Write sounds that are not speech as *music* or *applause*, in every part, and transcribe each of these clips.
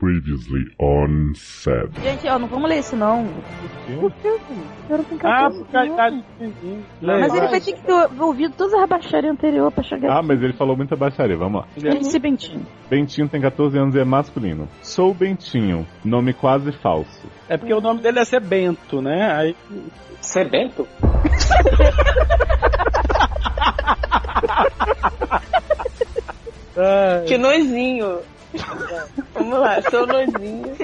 Previously on set. Gente, ó, não vamos ler isso não. Por que? Eu não tenho Ah, 14 por causa. Nintendinho. Mas ele vai ter que ter ouvido todas as baixarias anterior pra chegar Ah, mas ele falou muita baixaria, vamos lá. Ele é Esse Bentinho. Bentinho tem 14 anos e é masculino. Sou Bentinho, nome quase falso. É porque o nome dele é ser Bento, né? Aí, Sebento? ah, *laughs* Que nozinho. Vamos lá, sou nozinho.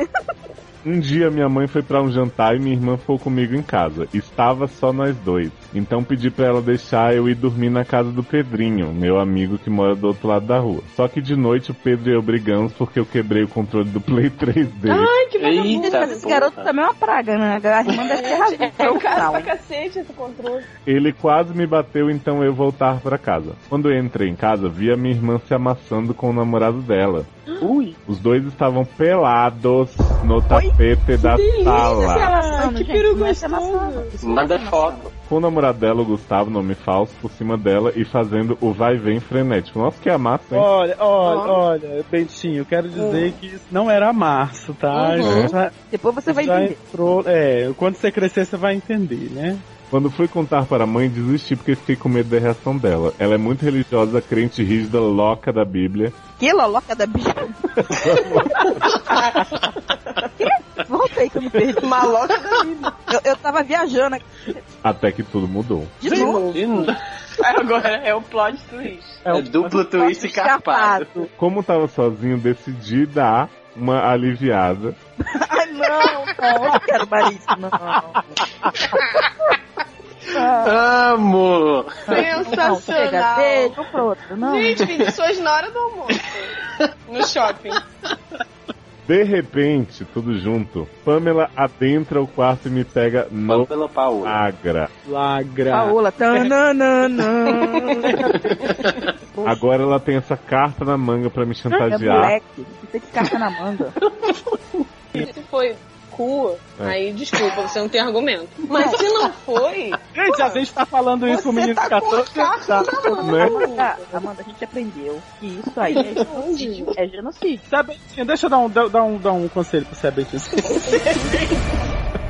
Um dia minha mãe foi pra um jantar e minha irmã ficou comigo em casa. Estava só nós dois. Então pedi pra ela deixar eu ir dormir na casa do Pedrinho, meu amigo que mora do outro lado da rua. Só que de noite o Pedro e eu brigamos porque eu quebrei o controle do Play 3 dele. Ai, que vagabundo. mas esse garoto também é uma praga, né? A irmã deve ter razão. É um caso Não. pra cacete esse controle. Ele quase me bateu, então eu voltar pra casa. Quando eu entrei em casa, vi a minha irmã se amassando com o namorado dela. Ui. Os dois estavam pelados no tapete da sala. Amassando, que gente, peru é gostoso. Manda é foto. Com o namorado dela, o Gustavo, nome falso, por cima dela e fazendo o vai vem frenético. Nossa, que amassa, hein? Olha, olha, olha, Bentinho, eu quero dizer que isso não era março, tá? Uhum. Já, Depois você vai já entender. entrou. É, quando você crescer, você vai entender, né? Quando fui contar para a mãe, desisti porque fiquei com medo da reação dela. Ela é muito religiosa, crente rígida, louca da Bíblia. Que loloca da bicha. *laughs* Que? Volta aí que eu me perdi. Maloca da vida. Eu, eu tava viajando aqui Até que tudo mudou. de novo. Agora é o plot twist. É duplo twist carpado. Escapado. Como tava sozinho, decidi dar uma aliviada. Ai, não, não, eu não quero mais isso, não. Ah, Amo! Sensacional. não. Gente, vinte suas na hora do almoço. No shopping. De repente, tudo junto, Pamela adentra o quarto e me pega no Vamos pelo Paulo. Agra. Lagra. Paola, tananana. *laughs* Agora ela tem essa carta na manga pra me É chantagear. moleque, você que carta na manga. Se foi cu, É. aí desculpa, você não tem argumento. *laughs* Mas se não foi, Gente, a gente tá falando isso com o menino tá com 14 a carta anos. na mão. Né? Amanda, Amanda, a gente aprendeu que isso aí é *laughs* genocídio. É genocídio. Sebentinho, deixa eu dar um, dar, um, dar um conselho pro Sebentinho. *laughs*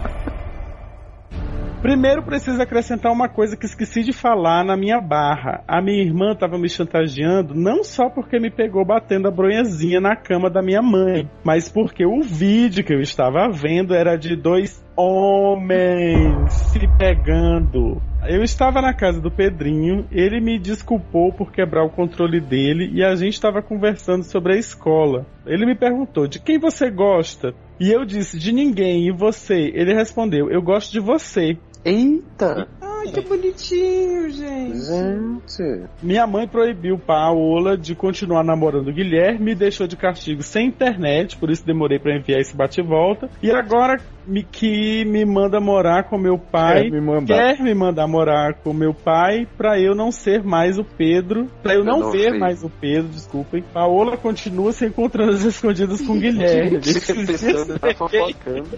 Primeiro preciso acrescentar uma coisa que esqueci de falar na minha barra. A minha irmã estava me chantageando não só porque me pegou batendo a bronhazinha na cama da minha mãe, mas porque o vídeo que eu estava vendo era de dois homens se pegando. Eu estava na casa do Pedrinho, ele me desculpou por quebrar o controle dele e a gente estava conversando sobre a escola. Ele me perguntou: "De quem você gosta?" E eu disse: "De ninguém. E você?" Ele respondeu: "Eu gosto de você." Eita! Ai, que bonitinho, gente. Gente! Minha mãe proibiu Paola de continuar namorando o Guilherme, me deixou de castigo sem internet, por isso demorei pra enviar esse bate-volta. E agora me, que me manda morar com meu pai. Quer me mandar. Quer me mandar morar com meu pai pra eu não ser mais o Pedro. Pra eu não não ver sei. mais o Pedro, desculpem. Paola continua se encontrando às escondidas com o Guilherme. *laughs* Pensando, tá fofocando.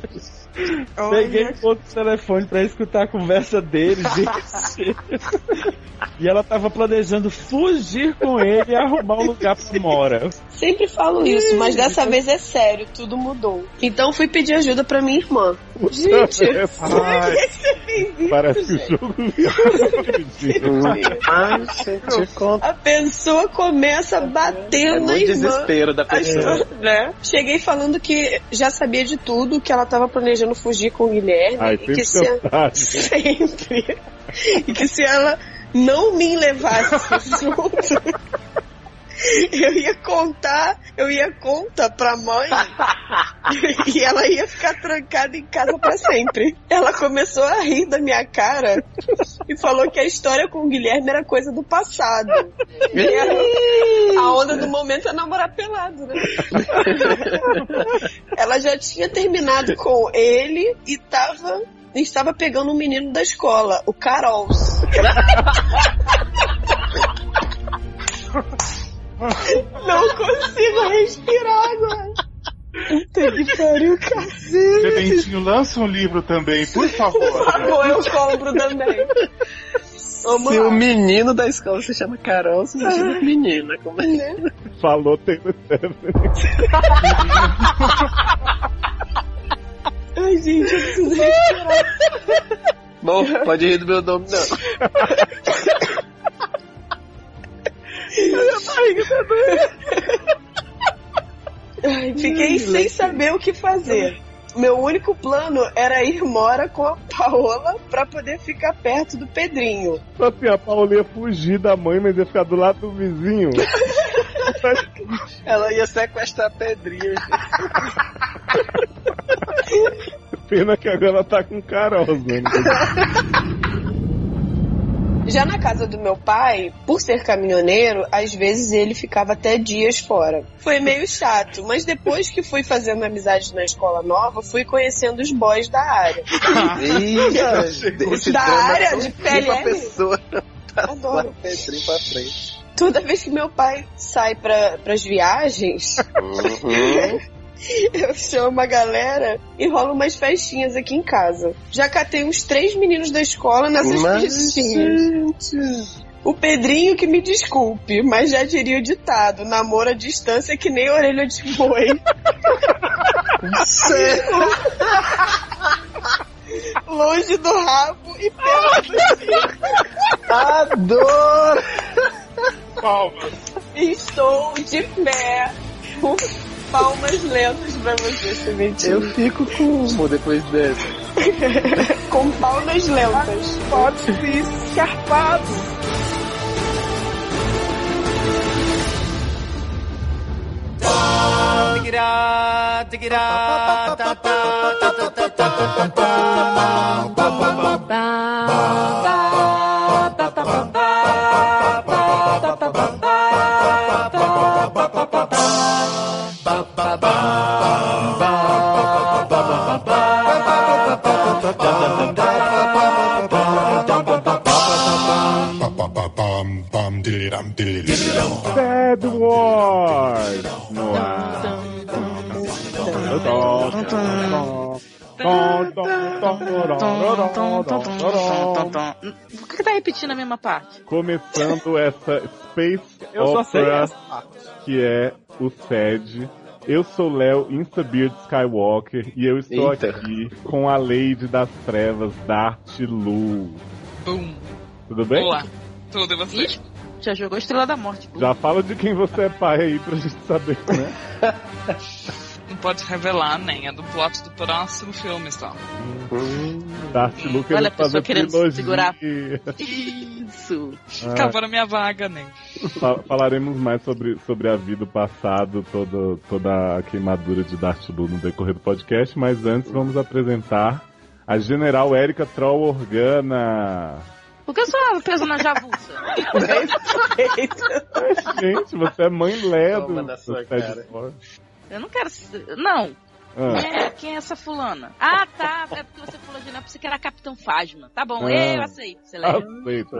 Peguei o outro telefone pra escutar a conversa deles, e ela tava planejando fugir com ele e arrumar um lugar pra mora. Sempre falo isso, mas dessa vez é sério, tudo mudou. Então fui pedir ajuda pra minha irmã. Gente, Ai, isso, *laughs* parece que o jogo Ai, gente, conta. A pessoa começa a bater É na muito irmã. desespero da pessoa. Né? Cheguei falando que já sabia de tudo, que ela tava planejando fugir com o Guilherme Ai, e que se *laughs* sempre e que se ela não me levasse *laughs* junto, eu ia contar, eu ia contar pra mãe e ela ia ficar trancada em casa pra sempre. Ela começou a rir da minha cara e falou que a história com o Guilherme era coisa do passado. A onda do momento é namorar pelado, né? Ela já tinha terminado com ele e tava estava pegando um menino da escola, o Carols. *laughs* Não consigo respirar agora. Puta que pariu, cacete. Sebentinho, lança um livro também, por favor. Por favor, eu compro também. Vamos Se lá. o menino da escola se chama Carol, se chama menina. Como é? Né? Falou, *laughs* Ai, gente, eu preciso respirar. *laughs* Bom, pode rir do meu nome, não. Minha barriga tá doendo. Fiquei sem saber o que fazer. Meu único plano era ir mora com a Paola pra poder ficar perto do Pedrinho. Só assim, a Paola ia fugir da mãe, mas ia ficar do lado do vizinho. *laughs* Ela ia sequestrar a pedrinha. Pena que agora ela tá com Carol, né? Já na casa do meu pai, por ser caminhoneiro, às vezes ele ficava até dias fora. Foi meio chato, mas depois que fui fazendo amizade na escola nova, fui conhecendo os boys da área. Eita, Da área tão de PLL. pessoa Adoro. o pedrinho pra frente. Toda vez que meu pai sai para as viagens, Uhum. *laughs* eu chamo a galera e rolo umas festinhas aqui em casa. Já catei uns três meninos da escola nessas Mas, festinhas. O Pedrinho que me desculpe, mas já diria o ditado: namoro à distância é que nem orelha de boi. *laughs* Longe do rabo e perto do cinto. Adoro! Palmas. Estou de pé. com Palmas lentas pra você, Sementinho. Eu fico com uma depois dessa. *laughs* Com palmas lentas. Pode vir escarpado. it out, Por que tá repetindo a mesma parte? Começando essa Space *laughs* Eu Opera, que é o SED. Eu sou Léo Instabeard Skywalker e eu estou Eita. aqui com a Lady das Trevas, Dart Lu. Bum. Tudo bem? Olá. Tudo e você? Ixi, já jogou Estrela da Morte. Já fala de quem você é pai aí pra gente saber, né? *laughs* Pode revelar nem. É do plot do próximo filme só. Dart Lu querendo Olha a pessoa querendo trilogia. segurar. *laughs* Isso. *laughs* Ah, Acabaram minha vaga, nem. fa- falaremos mais sobre, sobre a vida, o passado, todo, toda a queimadura de Dart Lu no decorrer do podcast, mas antes vamos apresentar a General Erika Troll Organa. Por que eu sou presa na javuça? Gente, você é mãe Lé do, Toma na sua cara. Eu não quero. ser- Não. Ah, É, quem é essa fulana? Ah, tá. É porque você falou de não, você que era Capitão Fasma. Tá bom, Ah. eu aceito. Você lembra? aceito.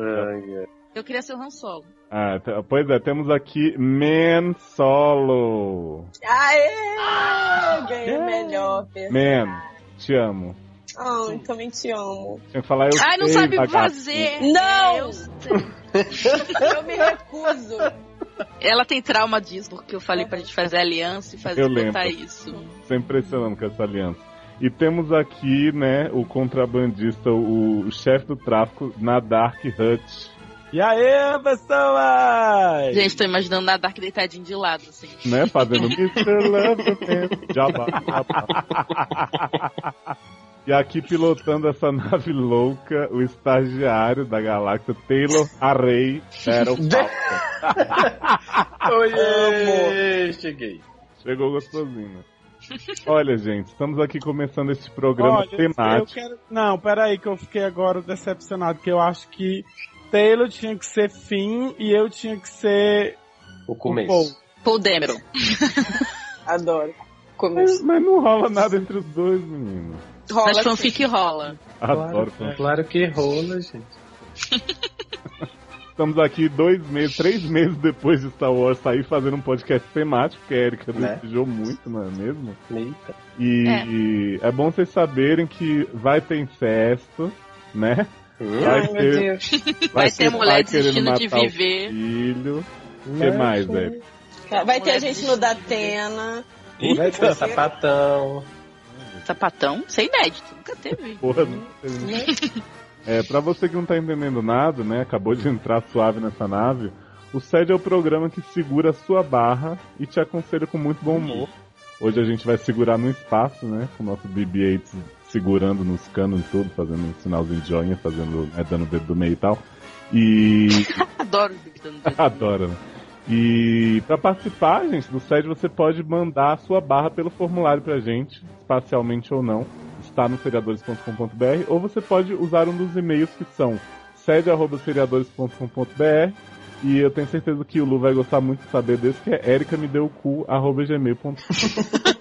Eu queria ser o Han Solo. Ah, pois é, temos aqui Man Solo. Aê! Ganhei o melhor. Man, te amo. Ai, também te amo. Tinha que falar eu Ai, não sei, sabe lagarto. fazer. Não! É, eu sei. Eu me recuso. Ela tem trauma disso, porque eu falei pra gente fazer aliança e fazer Eu botar lembro. isso. Tô impressionando com essa aliança. E temos aqui, né, o contrabandista, o, o chefe do tráfico na Dark Hut, E aí, pessoas? Gente, tô imaginando na Dark deitadinho de lado, assim. né, fazendo *laughs* Mr. Loveman, *laughs* jabá, jabá. *laughs* E aqui pilotando essa *laughs* nave louca, o estagiário da galáxia, Taylor Array Battle *laughs* Falcon. Oiê, cheguei. Chegou gostosinho. Olha, gente, estamos aqui começando esse programa Olha, eu temático. quero... Não, peraí, que eu fiquei agora decepcionado, que eu acho que Taylor tinha que ser Finn e eu tinha que ser O o começo. Paul. Paul. *laughs* Adoro. Mas, Começo. mas não rola nada entre os dois, menino. Rola Mas fanfic rola. Adoro. Claro, claro que rola, gente. *laughs* Estamos aqui dois meses, três meses depois de Star Wars sair fazendo um podcast temático, que a Erika Né? desejou muito, não é mesmo? Eita. E é. bom vocês saberem que vai ter incesto, né? Vai Ai, meu ter, Deus. Vai *laughs* ter pai mulher querendo desistindo de matar o viver. Filho. O que mais, Erika? Vai ter a gente no Datena. Vai ter sapatão. Sapatão? Isso é inédito. Nunca teve. *laughs* Porra, não sei. É, pra você que não tá entendendo nada, né? Acabou de entrar suave nessa nave. O SED é o programa que segura a sua barra e te aconselha com muito bom humor. Hoje a gente vai segurar no espaço, né? Com o nosso BB-8 segurando nos canos e tudo, fazendo um sinalzinho de joinha, fazendo, né, dando o dedo do meio e tal. E. *laughs* Adoro o Big Dano. *laughs* Adoro, né? E para participar, gente, do SED você pode mandar a sua barra pelo formulário pra gente, espacialmente ou não. Está no seriadores.com.br, ou você pode usar um dos e-mails que são sede.seriadores.com.br e eu tenho certeza que o Lu vai gostar muito de saber desse, que é ericamedeucu.gmail.com. *laughs*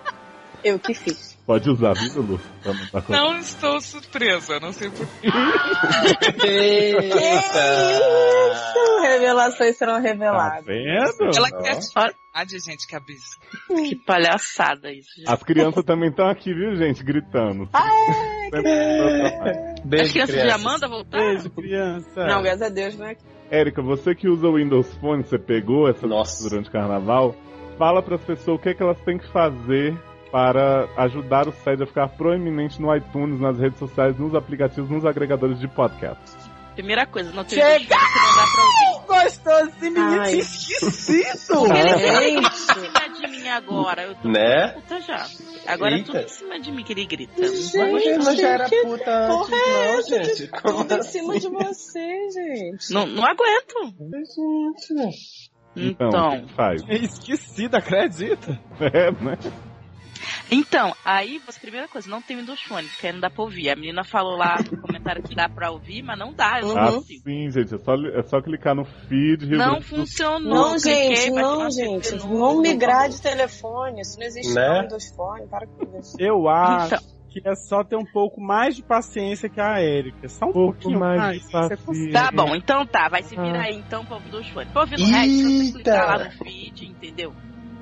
*laughs* Eu que fiz. Pode usar, viu, Lu? Não estou surpresa, não sei por Isso, revelações serão Tá reveladas. vendo? Ela Não. quer Ah, de gente que abisca. Que palhaçada isso. gente. As crianças também estão aqui, viu, gente, gritando. As Beijo, crianças crianças. já mandam voltar? Beijo, criança. Não, graças a Deus, né? Érica, você que usa o Windows Phone, você pegou essa Nossa. durante o carnaval, fala para as pessoas o que, é que elas têm que fazer para ajudar o SED a ficar proeminente no iTunes, nas redes sociais, nos aplicativos, nos agregadores de podcast. Primeira coisa, não tem Chega! que não dá pra ouvir. *laughs* Gostoso esse menino Ai. esquisito. *laughs* *laughs* Ele tá Gente. em cima de mim agora. Eu tô Né? puta já. Agora é Eita. tudo em cima de mim que ele grita. Mas não já era puta antes, porra é não, gente. Como tudo em assim? cima de você, gente. Não, não aguento. Gente. Então, Então, faz? Esquecido, acredita? É, né? Então, aí, você, primeira coisa, não tem Windows Phone, porque aí não dá pra ouvir. A menina falou lá no comentário que dá pra ouvir, mas não dá, eu não Ah, consigo. sim, gente, é só, é só clicar no feed. Não do funcionou. Não, cliquei, gente, não, gente. No- Vamos migrar de telefone. Isso não existe Né? não, Windows Phone. Para com isso. Eu acho Então, que é só ter um pouco mais de paciência que a Erika. Só um pouco pouquinho mais mais. de Você paciência. Tá bom, então tá, vai se virar aí então ouvir dos. Pra ouvir no resto, você clicar lá no feed, entendeu?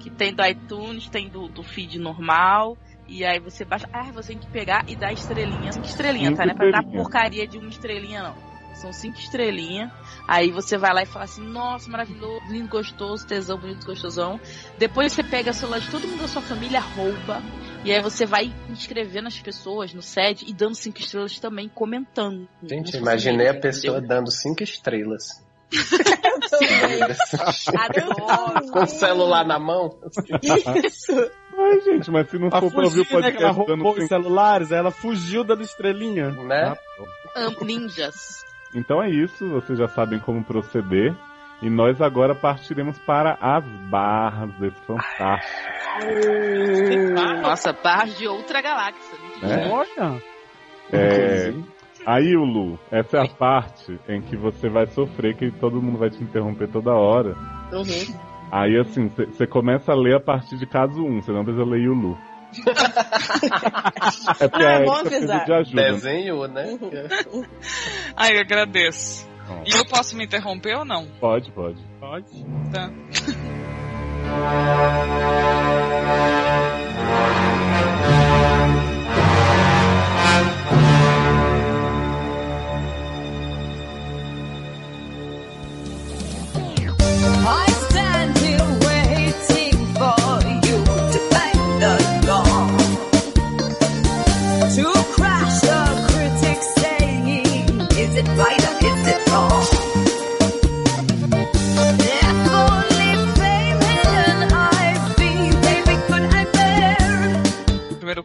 Que tem do iTunes, tem do, do feed normal. E aí você baixa. Ah, você tem que pegar e dar estrelinha. Cinco estrelinhas, tá? Não é pra dar porcaria de uma estrelinha, não. São cinco estrelinhas. Aí você vai lá e fala assim, nossa, maravilhoso, lindo, gostoso, tesão, bonito, gostosão. Depois você pega o celular de todo mundo da sua família, rouba. E aí você vai inscrevendo as pessoas no sede e dando cinco estrelas também, comentando. Gente, imaginei a pessoa entendeu? dando cinco estrelas. Com o celular na mão. Isso. Ai, gente, mas se não for pra ouvir o né, ela podcast dando roubou os celulares, ela fugiu dando estrelinha. Né? Am- Ninjas. Então é isso, vocês já sabem como proceder. E nós agora partiremos para as barras desse fantástico. Nossa, barras de outra galáxia. É. Olha. É, aí, Lu, essa é a parte em que você vai sofrer, que todo mundo vai te interromper toda hora. Uhum. Aí, assim, você começa a ler a partir de caso 1, você não precisa ler o Lu. *laughs* é porque Ah, a é bom avisar. de ajuda. Desenhou, né? Ai, eu agradeço. E eu posso me interromper ou não? Pode, pode. Pode. Tá. *laughs*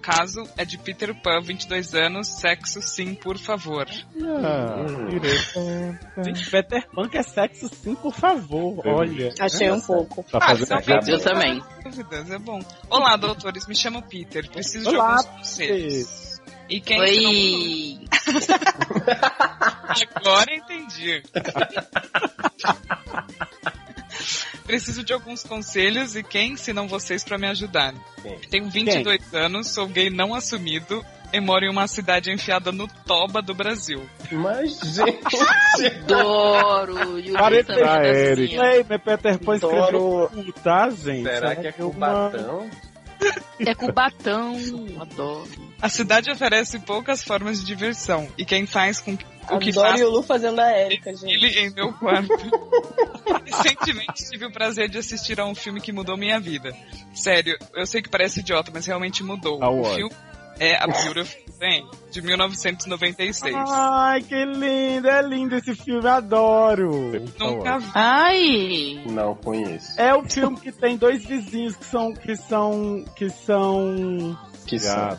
caso é de Peter Pan, 22 anos, sexo sim, por favor. Ah, Hum. Gente, Peter Pan quer sexo sim, por favor. Olha. Achei um pouco. Tá Ah, são. Eu também. Dúvidas, é bom. Olá, doutores, me chamo Peter, preciso de alguns conselhos. E quem Oi. *laughs* Agora entendi. *laughs* Preciso de alguns conselhos e quem, se não vocês, pra me ajudar. Quem? Tenho 22 anos, sou gay não assumido e moro em uma cidade enfiada no toba do Brasil. Mas, *laughs* gente. Adoro. E o tá Erika. assim. Lei, mas Peter Pan escreveu tá, gente? Será que é uma- Cubatão? É Cubatão. Adoro. A cidade oferece poucas formas de diversão e quem faz com que o que Adoro faz e o Lu fazendo a Erika, gente. ele em meu quarto. *laughs* Recentemente tive o prazer de assistir a um filme que mudou minha vida. Sério, eu sei que parece idiota, mas realmente mudou. A O filme é A Beautiful Thing, de 1996. Ai, que lindo, é lindo esse filme, adoro. Nunca vi. Ai! Não conheço. É o filme que tem dois vizinhos que são que são que são Que são.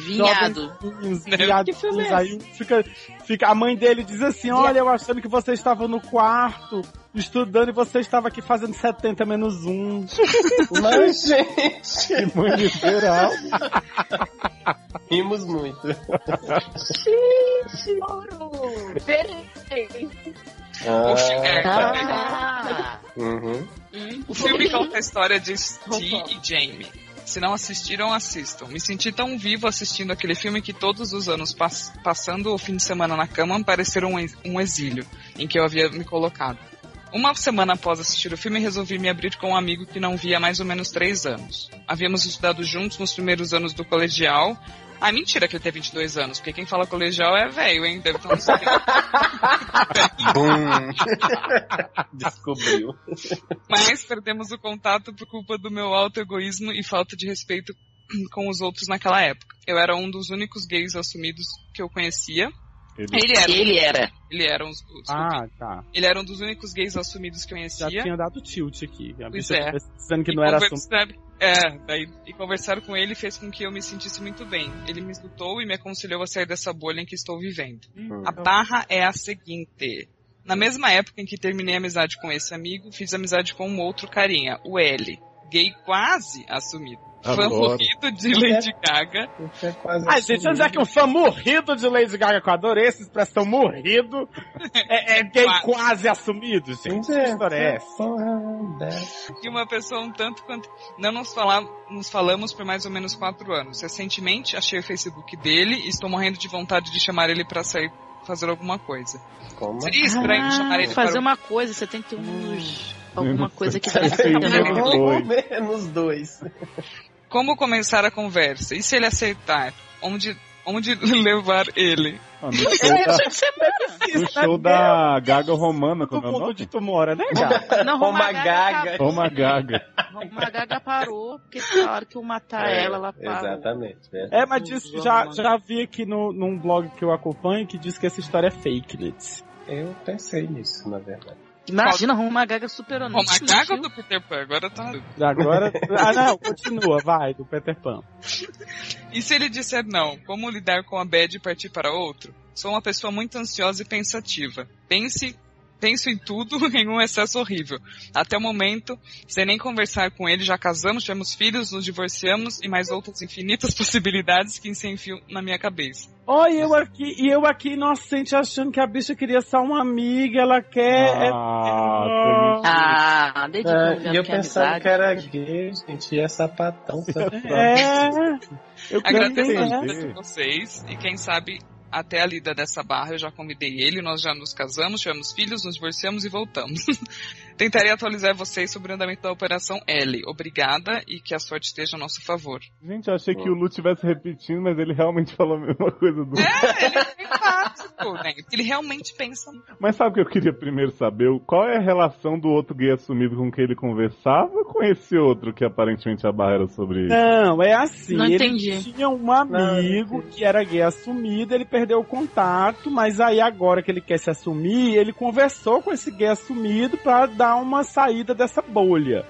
Vinhado. Né? Que filme é aí fica, fica a mãe dele diz assim: "Olha, eu achando que você estava no quarto estudando e você estava aqui fazendo 70 menos um. Mas, *laughs* gente, Que mãe literal. rimos muito. O fi- é, Ah. Uhum. O filme conta a história de Steve e Jamie. Se não assistiram, assistam. Me senti tão vivo assistindo aquele filme que todos os anos, pass- passando o fim de semana na cama, pareceram um, ex- um exílio em que eu havia me colocado. Uma semana após assistir o filme, resolvi me abrir com um amigo que não via há mais ou menos três anos. Havíamos estudado juntos nos primeiros anos do colegial. Ah, mentira que ele tem 22 anos, porque quem fala colegial é velho, hein? Deve estar uns 70. *laughs* Bum. Descobriu. Mas perdemos o contato por culpa do meu alto egoísmo e falta de respeito com os outros naquela época. Eu era um dos únicos gays assumidos que eu conhecia. Ele, Ele era. Ele era. Ele era um, desculpa. Ah, tá. Ele era um dos únicos gays assumidos que eu Já conhecia. tinha dado tilt aqui. A Pois é. dizendo que E não era conversar, é, daí, e conversar com ele fez com que eu me sentisse muito bem. Ele me escutou e me aconselhou a sair dessa bolha em que estou vivendo. A barra é a seguinte. Na mesma época em que terminei a amizade com esse amigo, fiz amizade com um outro carinha, o L. Gay quase assumido. Fã Adoro. morrido de Lady Gaga. Isso é quase Ah, gente, dizer que um fã morrido de Lady Gaga, que eu adorei essa expressão morrido, é, é *laughs* gay Quase. quase assumido, gente. Que história é essa? Porra, dessa. E uma pessoa um tanto quanto. Não nos, fala... nos falamos por mais ou menos quatro anos. Recentemente achei o Facebook dele e estou morrendo de vontade de chamar ele pra sair fazer alguma coisa. Como? Seria estranho chamar ele Ah, fazer para. uma coisa, você tem que ter uns. Alguma *laughs* coisa que menos dois. Pelo menos dois. Como começar a conversa? E se ele aceitar? Onde, onde levar ele? Ah, no show da, no show da Gaga Romana, como é o nome? onde tu mora, né, Gaga? Não, Roma Roma Gaga. Gaga. Roma Gaga. Roma Gaga parou, porque na hora que eu matar ela, ela parou. Exatamente. É. É, mas diz, já, já vi aqui no, num blog que eu acompanho que diz que essa história é fake, Litz. Eu pensei nisso, na verdade. Imagina, Roma Gaga superou. não Roma Gaga do Peter Pan? Agora tá. Agora. *laughs* ah, não, continua, vai, do Peter Pan. E se ele disser não, como lidar com a bad e partir para outro? Sou uma pessoa muito ansiosa e pensativa. Pense, penso em tudo *laughs* em um excesso horrível. Até o momento, sem nem conversar com ele, já casamos, tivemos filhos, nos divorciamos e mais outras infinitas *laughs* possibilidades que se enfiam na minha cabeça. Ó, e eu aqui, e eu aqui inocente achando que a bicha queria só uma amiga, ela quer. é- Ah, Ah, desde que Ah, eu e eu que é pensava que era gay, gente, e é sapatão. É. Eu Agradeço a vocês e quem sabe até a lida dessa barra eu já convidei ele, nós já nos casamos, tivemos filhos, nos divorciamos e voltamos. *laughs* Tentarei atualizar vocês sobre o andamento da Operação L. Obrigada e que a sorte esteja a nosso favor. Gente, eu achei que o Lu estivesse repetindo, mas ele realmente *laughs* falou a mesma coisa do. É, ele é empático, né? Ele realmente pensa. Mas sabe o que eu queria primeiro saber? Qual é a relação do outro gay assumido com quem ele conversava com esse outro que aparentemente a barra era sobre ele? Não, é assim. Não ele entendi. tinha um amigo que era gay assumido, ele perdeu o contato, mas aí agora que ele quer se assumir, ele conversou com esse gay assumido pra dar uma saída dessa bolha.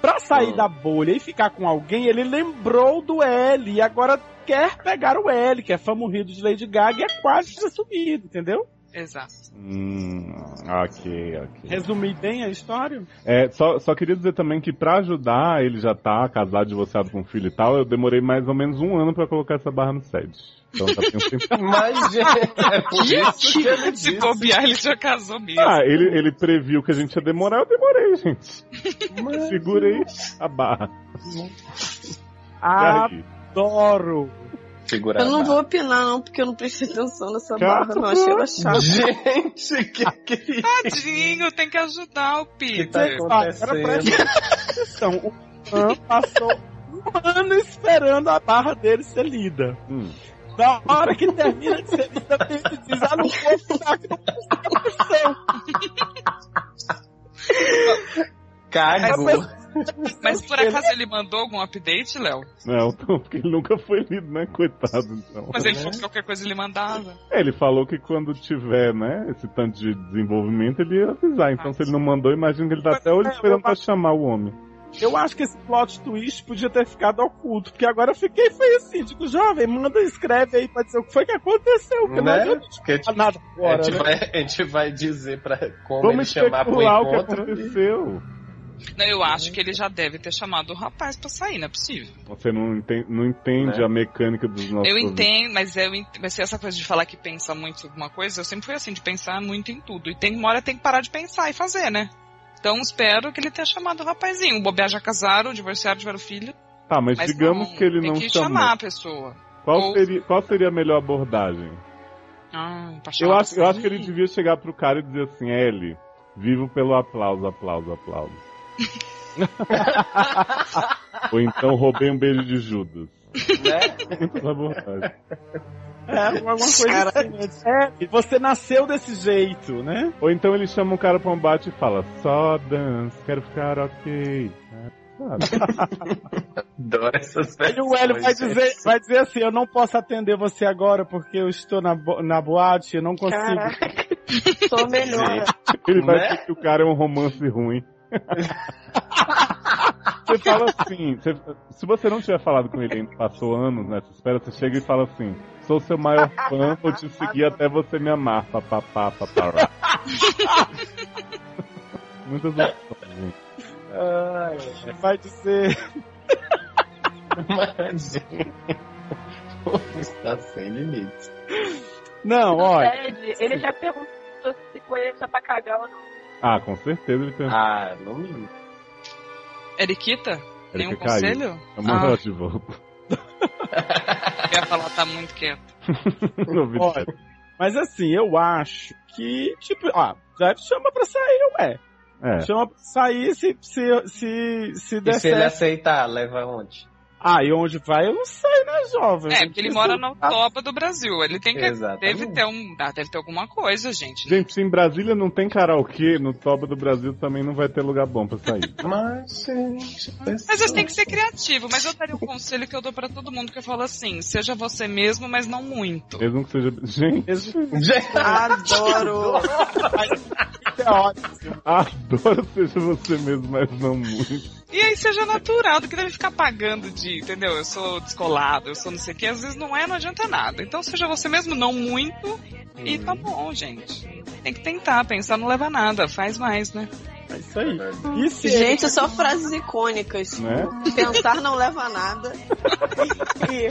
Pra sair Hum. da bolha e ficar com alguém, ele lembrou do L e agora quer pegar o L, que é morrido de Lady Gaga e é quase assumido, entendeu? Exato. Hum, ok, ok. Resumir bem a história? É, só, só queria dizer também que pra ajudar ele já tá casado, divorciado com filho e tal, eu demorei mais ou menos um ano pra colocar essa barra no sede. Então um tempo. *laughs* Mas, gente, é por isso que ele Se disse. bobear, ele já casou mesmo. Ah, ele, ele previu que a gente ia demorar, eu demorei, gente. Mas- Segurei a barra. Adoro! Eu a não vou opinar, não, porque eu não prestei atenção nessa Cara, barra, não. Achei ela chata. Gente, que que Tadinho, tem que ajudar o que tá Peter. Agora acontecendo? presta atenção. O fã passou um ano esperando a barra dele ser lida. Hum. Da hora que termina de ser lida, ele diz, ah, não vou ficar consigo atenção. Cago. Mas por acaso ele mandou algum update, Léo? *laughs* Não, porque ele nunca foi lido, né? Coitado, então. Mas ele falou que qualquer coisa ele mandava. É, ele falou que quando tiver, né, esse tanto de desenvolvimento, ele ia avisar. Então, se ele não mandou, imagina que ele tá até hoje esperando pra chamar o homem. Eu acho que esse plot twist podia ter ficado oculto, porque agora eu fiquei feio assim, digo, jovem, manda, escreve aí pra dizer o que foi que aconteceu, porque não Né? Porque, tipo, nada a, agora, gente né? vai, a gente vai dizer pra como Vamos ele chamar pro especular o que encontro. aconteceu. Não, eu acho que ele já deve ter chamado o rapaz pra sair, não é possível. Você não entende, não entende Né? a mecânica dos nossos... Eu entendo, mas eu ent- mas essa coisa de falar que pensa muito sobre uma coisa, eu sempre fui assim, de pensar muito em tudo. E tem uma hora tem que parar de pensar e fazer, né? Então espero que ele tenha chamado o rapazinho. O bobear já casaram, divorciaram, tiveram filho. Tá, mas, Mas digamos não, que ele tem não que chamou. chamar a pessoa. Qual, ou- seria, qual seria a melhor abordagem? Ah, Eu acho, eu acho que ele devia chegar pro cara e dizer assim, L, vivo pelo aplauso, aplauso, aplauso. *laughs* Ou então roubei um beijo de Judas. Né? Abordagens. É, alguma coisa assim. É, e você nasceu desse jeito, né? Ou então ele chama um cara pra um bate e fala, só dança, quero ficar ok. É? *laughs* Adoro essas Aí o Hélio vai versões, dizer, vai dizer assim, eu não posso atender você agora porque eu estou na, bo- na boate, eu não consigo. Caraca. Tô melhor. Ele vai Né? dizer que o cara é um romance ruim. *laughs* Você fala assim, você- se você não tiver falado com ele ainda, passou anos nessa espera, você chega e fala assim, sou seu maior fã, vou te seguir até você me amar, papapá, papará. *laughs* Muitas opções, gente. Ai, vai dizer, Mas... Está sem limites. não, olha, ele já perguntou se pra cagar ou não. Ah, com certeza ele pensa, Ah, não me. Eriquita? Ele Nenhum quer cair. conselho? Chama Ah. ela de volta. *laughs* Eu ia falar, tá muito quieto. *laughs* Não vi olha. Mas assim, eu acho que, tipo, ah, já chama pra sair, ué. É, Chama pra sair se, se, se, se der E se ele certo. aceitar, leva onde? Ah, e onde vai eu não sei, né, jovem? É, porque ele mora no toba do Brasil. Ele tem que. Exatamente. Deve ter, um, ah, deve ter alguma coisa, gente. gente, se em Brasília não tem karaokê, no Toba do Brasil também não vai ter lugar bom pra sair. *laughs* Mas, gente, Mas você tem que ser criativo. Mas eu daria um conselho que eu dou pra todo mundo que eu falo assim: seja você mesmo, mas não muito. Mesmo que seja. Gente, Adoro. *laughs* É ótimo. adoro seja você mesmo, mas não muito. E aí seja natural, do que deve ficar pagando de, entendeu? Eu sou descolado, eu sou não sei o que, às vezes não é, não adianta nada. Então seja você mesmo, não muito, e tá bom, gente. Tem que tentar, pensar não leva a nada, faz mais, né? É isso aí. E se Gente, só frases icônicas. Né? Pensar não leva a nada. E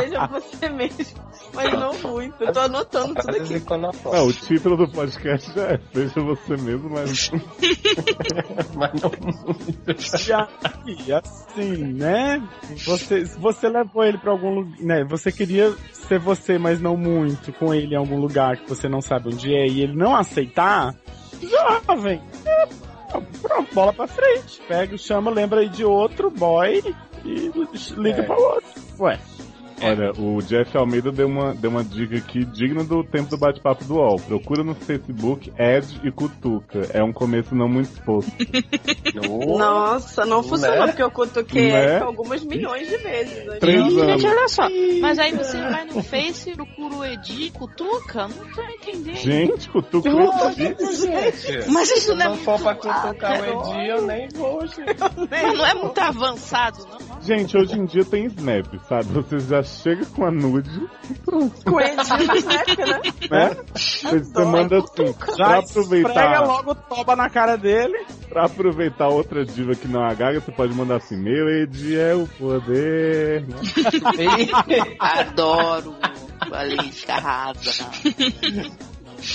seja você mesmo. Mas não muito. Eu tô anotando tudo aqui. Não, iconoclastas. o título do podcast é Seja você mesmo, mas. *laughs* Mas não E assim, né? Você, você levou ele pra algum lugar, né? Você queria ser você, mas não muito, com ele em algum lugar que você não sabe onde é, e ele não aceitar, jovem, é, pronto, bola pra frente. Pega, chama, lembra aí de outro boy e liga É. pra outro. Ué, Olha, o Jeff Almeida deu uma, deu uma dica aqui digna do tempo do bate-papo do UOL. Procura no Facebook Ed e Cutuca. É um começo não muito exposto. *laughs* Nossa, não funcionou, Né? porque eu cutuquei Né? algumas milhões de vezes. né? Três Gente, anos. olha só. Mas aí você vai no Face, procura o Edi, cutuca? Não tô entendendo. Gente, Cutuca. Gente, Mas isso se não é não for muito pra cutucar o. Edi, eu nem vou, gente. Mas não é muito avançado, não. Gente, hoje em dia tem Snap, sabe? Você já chega com a nude, Com ele né? né? Você manda assim, pra aproveitar, logo toba na cara dele. pra aproveitar outra diva que não é a Gaga, você pode mandar assim, meu Ed é o poder. né? *laughs* Adoro. Valesca arrasa.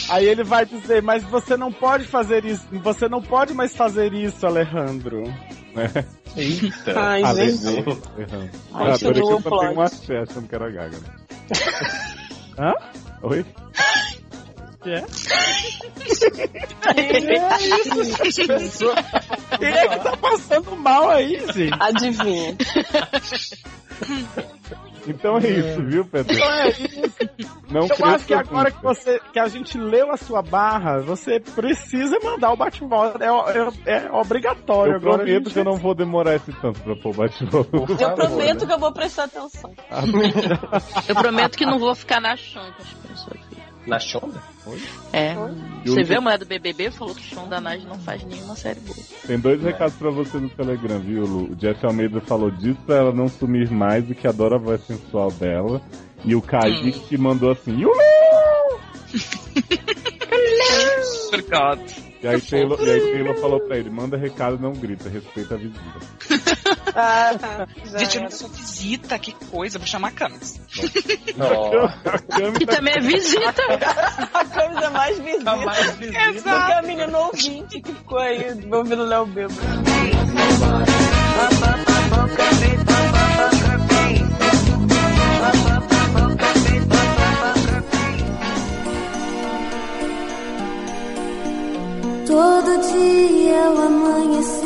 Aí ele vai dizer, mas você não pode fazer isso, você não pode mais fazer isso, Alejandro. Né? Eita. Ai, Ah, gente. Ai, Ah, peraí que eu só tenho plot. um axé achando que era a Gaga. Né? *laughs* Hã? Oi? Que é? Quem é que tá passando mal aí, gente? Adivinha. *laughs* Então é isso, viu, Pedro? Então é isso. Não Eu acho que agora que, você, que a gente leu a sua barra, você precisa mandar o bate-volta. É, é- é obrigatório Eu agora. prometo gente- que eu não vou demorar esse tanto pra pôr bate-volta. Por Eu prometo que eu vou prestar atenção. *laughs* Eu prometo que não vou ficar na chão com as pessoas. Na Shonda? É. E Você vê a mulher do BBB falou que Shonda Nage não faz nenhuma série boa. Tem dois recados pra você no Telegram, viu, Lu? O Jeff Almeida falou disso pra ela não sumir mais e que adora a voz sensual dela. E o Kaique mandou assim, Yulu! *laughs* Obrigado. E aí, Taylor, e aí Taylor falou pra ele, manda recado, não grita, respeita a visita. Ah, tá. Gente, eu não sou visita, que coisa, vou chamar a Camis. A Cami Que também é visita. A coisa mais visita. tá mais visível. Do que a menina ouvinte que ficou aí ouvindo o Léo Bebo. Todo dia ao amanhecer,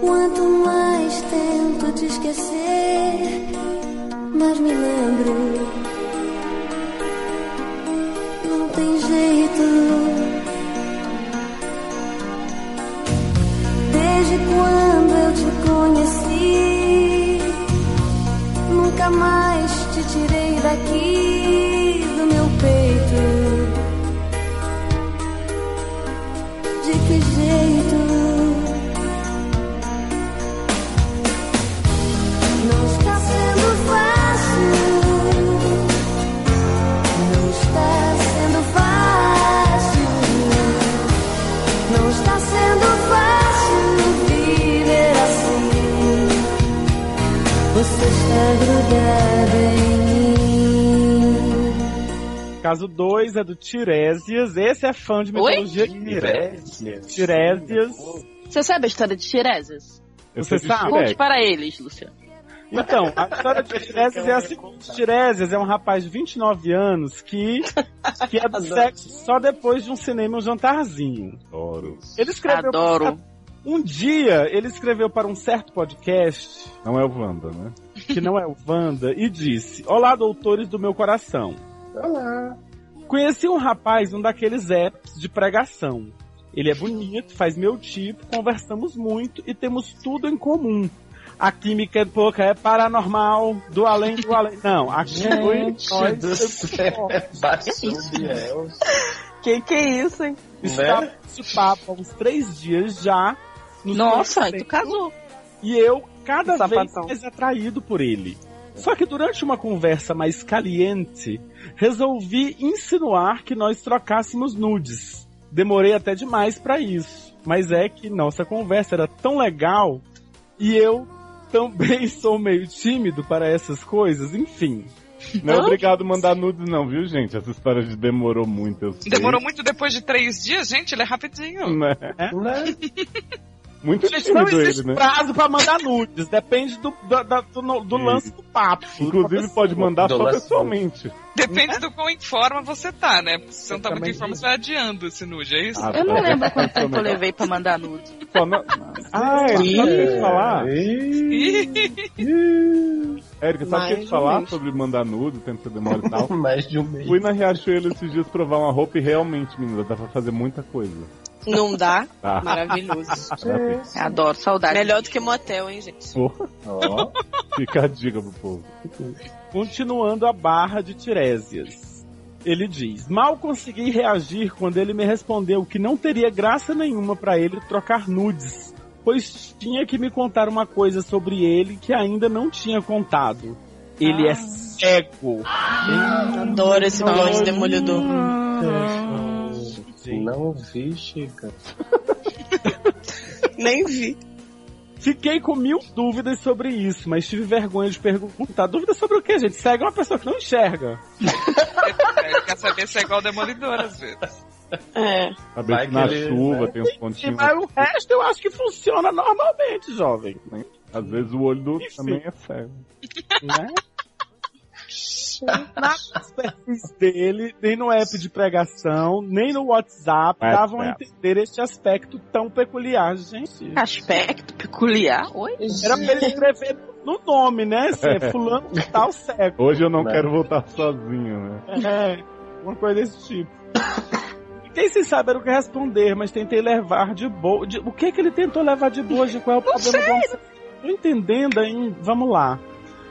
quanto mais tento te esquecer, mais me lembro. Não tem jeito. Desde quando eu te conheci, nunca mais te tirei daqui Caso 2 é do Tiresias. Esse é fã de mitologia. Tiresias. Tiresias. Você sabe a história de Tiresias? Você sabe? Conte para eles, Luciano. Então, a história de Tiresias é a seguinte: Tiresias é um rapaz de 29 anos que, que é do sexo só depois de um cinema e um jantarzinho. Adoro. Ele escreveu. Adoro. Um dia, ele escreveu para um certo podcast, Não é o Wanda, né? Que não é o Wanda, e disse: Olá, doutores do meu coração. Olá. Conheci um rapaz num daqueles apps de pregação. Ele é bonito, faz meu tipo, conversamos muito e temos tudo em comum. A química é pouca, é paranormal, do além do além. Não, aqui foi Gente nós. do céu. Que que é isso, hein? Estava Né? nesse papo há uns três dias já. nos Nossa, tu casou. E eu cada vez mais atraído por ele. Só que durante uma conversa mais caliente, resolvi insinuar que nós trocássemos nudes. Demorei até demais pra isso, mas é que nossa conversa era tão legal e eu também *laughs* sou meio tímido para essas coisas, enfim. Não é obrigado a mandar nudes, não, viu, gente? Essa história de demorou muito, eu sei. Demorou muito depois de três dias, gente, ele é rapidinho. Né? Né? *laughs* Muito Gente, não existe ele, né? prazo pra mandar nudes, depende do, do, do, do lance do papo. Inclusive pode mandar Do só pessoalmente. Depende do quão em forma você tá, né? Se você não tá muito em forma, você vai adiando esse nude, é isso? Ah, Eu não tá. lembro quanto *laughs* tempo eu levei pra mandar nude. *laughs* Não- Ah, Erika, sabe o que eu ia te falar? *laughs* Érica, sabe o que eu ia te falar sobre mandar nude, tempo que você demora e tal? Mais de um mês. Fui na Riachuelo esses dias provar uma roupa e realmente, menina, dá pra fazer muita coisa. Não dá? Tá. Maravilhoso. Adoro, saudade. Melhor do que motel, hein, gente? Porra, Ó. fica a dica pro povo. Continuando a barra de Tiresias. Ele diz: Mal consegui reagir quando ele me respondeu que não teria graça nenhuma pra ele trocar nudes, pois tinha que me contar uma coisa sobre ele que ainda não tinha contado. Ele é cego. Adoro esse vilão de demolidor. Não vi, Chica. *laughs* Nem vi. Fiquei com mil dúvidas sobre isso, mas tive vergonha de perguntar. Dúvidas sobre o que, gente? Cego é uma pessoa que não enxerga. Ele quer saber se é igual demolidor, às vezes. É. Saber Vai que na ele, chuva né? tem uns E, pontinhos. mas o resto eu acho que funciona normalmente, jovem. Às vezes o olho do Enfim. também é cego. né? *laughs* Nas perfis dele, nem no app de pregação, nem no WhatsApp, WhatsApp. davam a entender este aspecto tão peculiar, gente. Aspecto peculiar. Oi? Era pra ele escrever no no nome, né? Assim, é fulano de tal cego. Hoje eu não Né? quero voltar sozinho, né? É, uma coisa desse tipo. Fiquei sem saber o que responder, mas tentei levar de boa. de- O que que ele tentou levar de boa? De qual é o problema do homossexual? Tô entendendo aí. Vamos lá.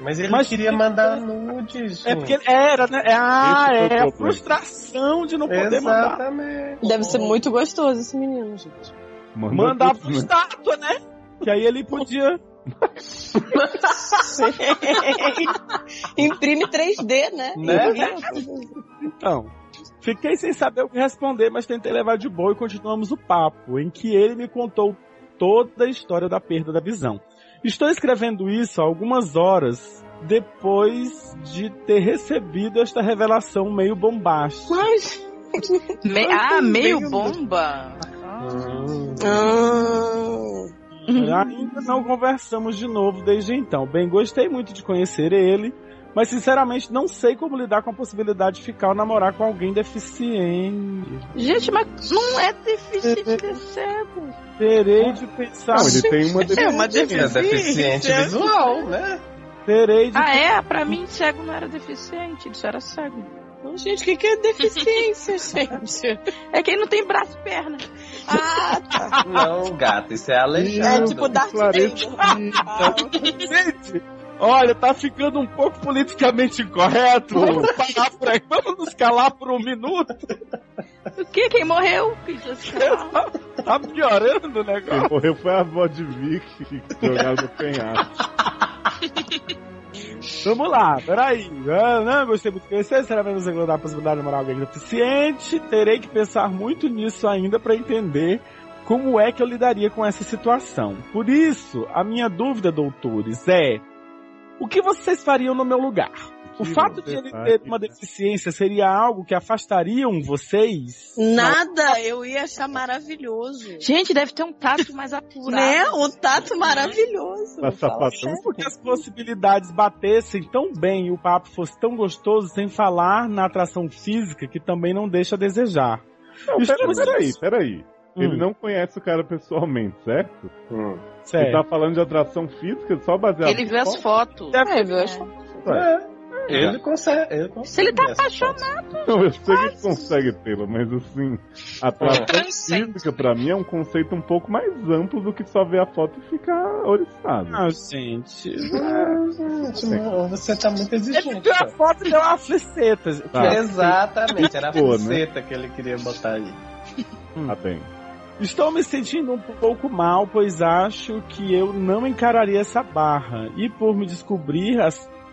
Mas ele Mas queria que- mandar nudes. É porque era, né? É, ah, é a frustração de não poder mandar. Exatamente. Deve ser muito gostoso esse menino, gente. Manda Mandar tudo, pro né? estátua, né? Que aí ele podia. *laughs* Imprime 3D, né? Né? Então. Fiquei sem saber o que responder, mas tentei levar de boa e continuamos o papo, em que ele me contou toda a história da perda da visão. Estou escrevendo isso há algumas horas depois de ter recebido esta revelação meio bombástica. Mas. Me- ah, meio bomba. Hum. Ah, Ainda não conversamos de novo desde então. Bem, gostei muito de conhecer ele, mas sinceramente não sei como lidar com a possibilidade de ficar ou namorar com alguém deficiente. Gente, mas não é deficiente de cego. Terei de pensar. Não, ele tem uma É uma deficiência. É deficiente visual, né? Terei de Ah, é? Pra mim, cego não era deficiente, ele só era cego. gente, o que, que é deficiência, *laughs* gente? É que ele não tem braço e perna. Ah, tá. Não, gato, isso é É aleijado. tipo Darth. Vader. Gente, olha, tá ficando um pouco politicamente incorreto. Vamos parar por aí. Vamos nos calar por um minuto. O que? Quem morreu? Quem que? Tá piorando o Quem negócio. morreu foi a avó de Vic que jogaram no penhasco. Vamos lá, peraí. Ah, não, gostei muito de conhecer. Será menos regular a possibilidade de namorar alguém deficiente? Terei que pensar muito nisso ainda pra entender como é que eu lidaria com essa situação. Por isso, a minha dúvida, doutores, é: o que vocês fariam no meu lugar? O que fato de ele ter uma deficiência seria algo que afastariam vocês? Nada, eu ia achar maravilhoso. Gente, deve ter um tato mais apurado. Né? Um tato maravilhoso. Tá sapatão. sério. Porque as possibilidades batessem tão bem e o papo fosse tão gostoso, sem falar na atração física, que também não deixa a desejar. Não, peraí, peraí. Ele Hum, não conhece o cara pessoalmente, certo? Hum. Ele sério. tá falando de atração física só baseado Ele viu as fotos. É, viu? Acho- É, ele consegue. Ele consegue Se ele tá apaixonado. fotos. Não, eu sei que ele consegue tê-lo, mas assim, atração física pra mim é um conceito um pouco mais amplo do que só ver a foto e ficar oriçado. Ah, gente. Gente, não, você tá muito Ele exigente. viu a foto e deu uma fliceta. Tá. Exatamente, era a né? buceta que ele queria botar aí. Tá bem. Estou me sentindo um pouco mal, pois acho que eu não encararia essa barra. E por me descobrir,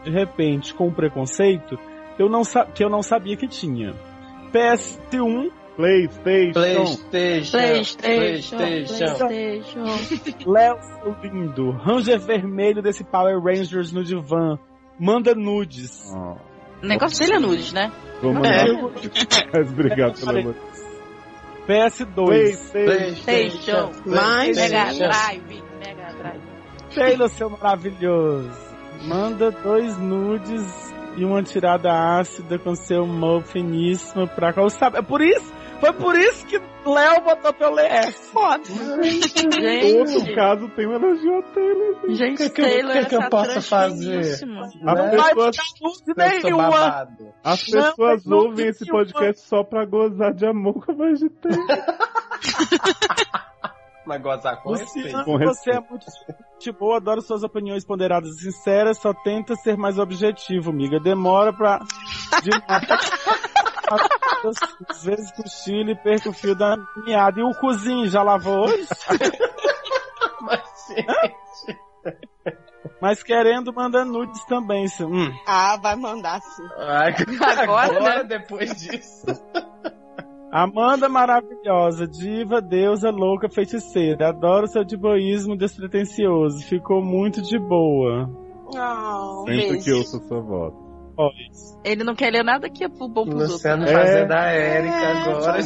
de repente, com preconceito, eu não que eu não sabia que tinha. PS1, PlayStation. Playstation. Playstation. Playstation. Playstation. *laughs* Léo, seu lindo, Ranger vermelho desse Power Rangers no divã. Manda nudes. Ó, O negócio dele é nudes, né? vou mandar. É. Mas *laughs* obrigado pela notícia. PS2, PlayStation. Playstation. Mas, Mega Drive. Mega Drive. Taylor, seu maravilhoso. Manda dois nudes e uma tirada ácida com seu mão finíssimo pra. Sabe, é por isso, foi por isso que Léo botou pra eu ler essa. Outro Gente, caso tem um elogio a Taylor. gente, O que que eu- Taylor que que eu posso trans fazer? Né? Vai pessoas, nenhuma. as Não, pessoas não ouvem esse podcast só pra gozar de amor com a voz de Taylor. *laughs* Mas gozar com Luciano, respeito. Com você é muito gente boa, adoro suas opiniões ponderadas e sinceras, só tenta ser mais objetivo, amiga. Demora pra. De... *laughs* Às vezes cochilo e perco o fio da meada. E o cozinho já lavou hoje? *laughs* Mas, gente, Mas querendo, manda nudes também. Hum. Ah, vai mandar sim. ai, *laughs* Agora, agora, depois disso. Amanda maravilhosa, diva, deusa, louca, feiticeira. Adoro seu diboísmo despretensioso. Ficou muito de boa. Oh, Sempre que ouço a sua voz. Pois. Ele não quer ler nada que é pro bom outros. Luciano É. fazendo a Érica agora.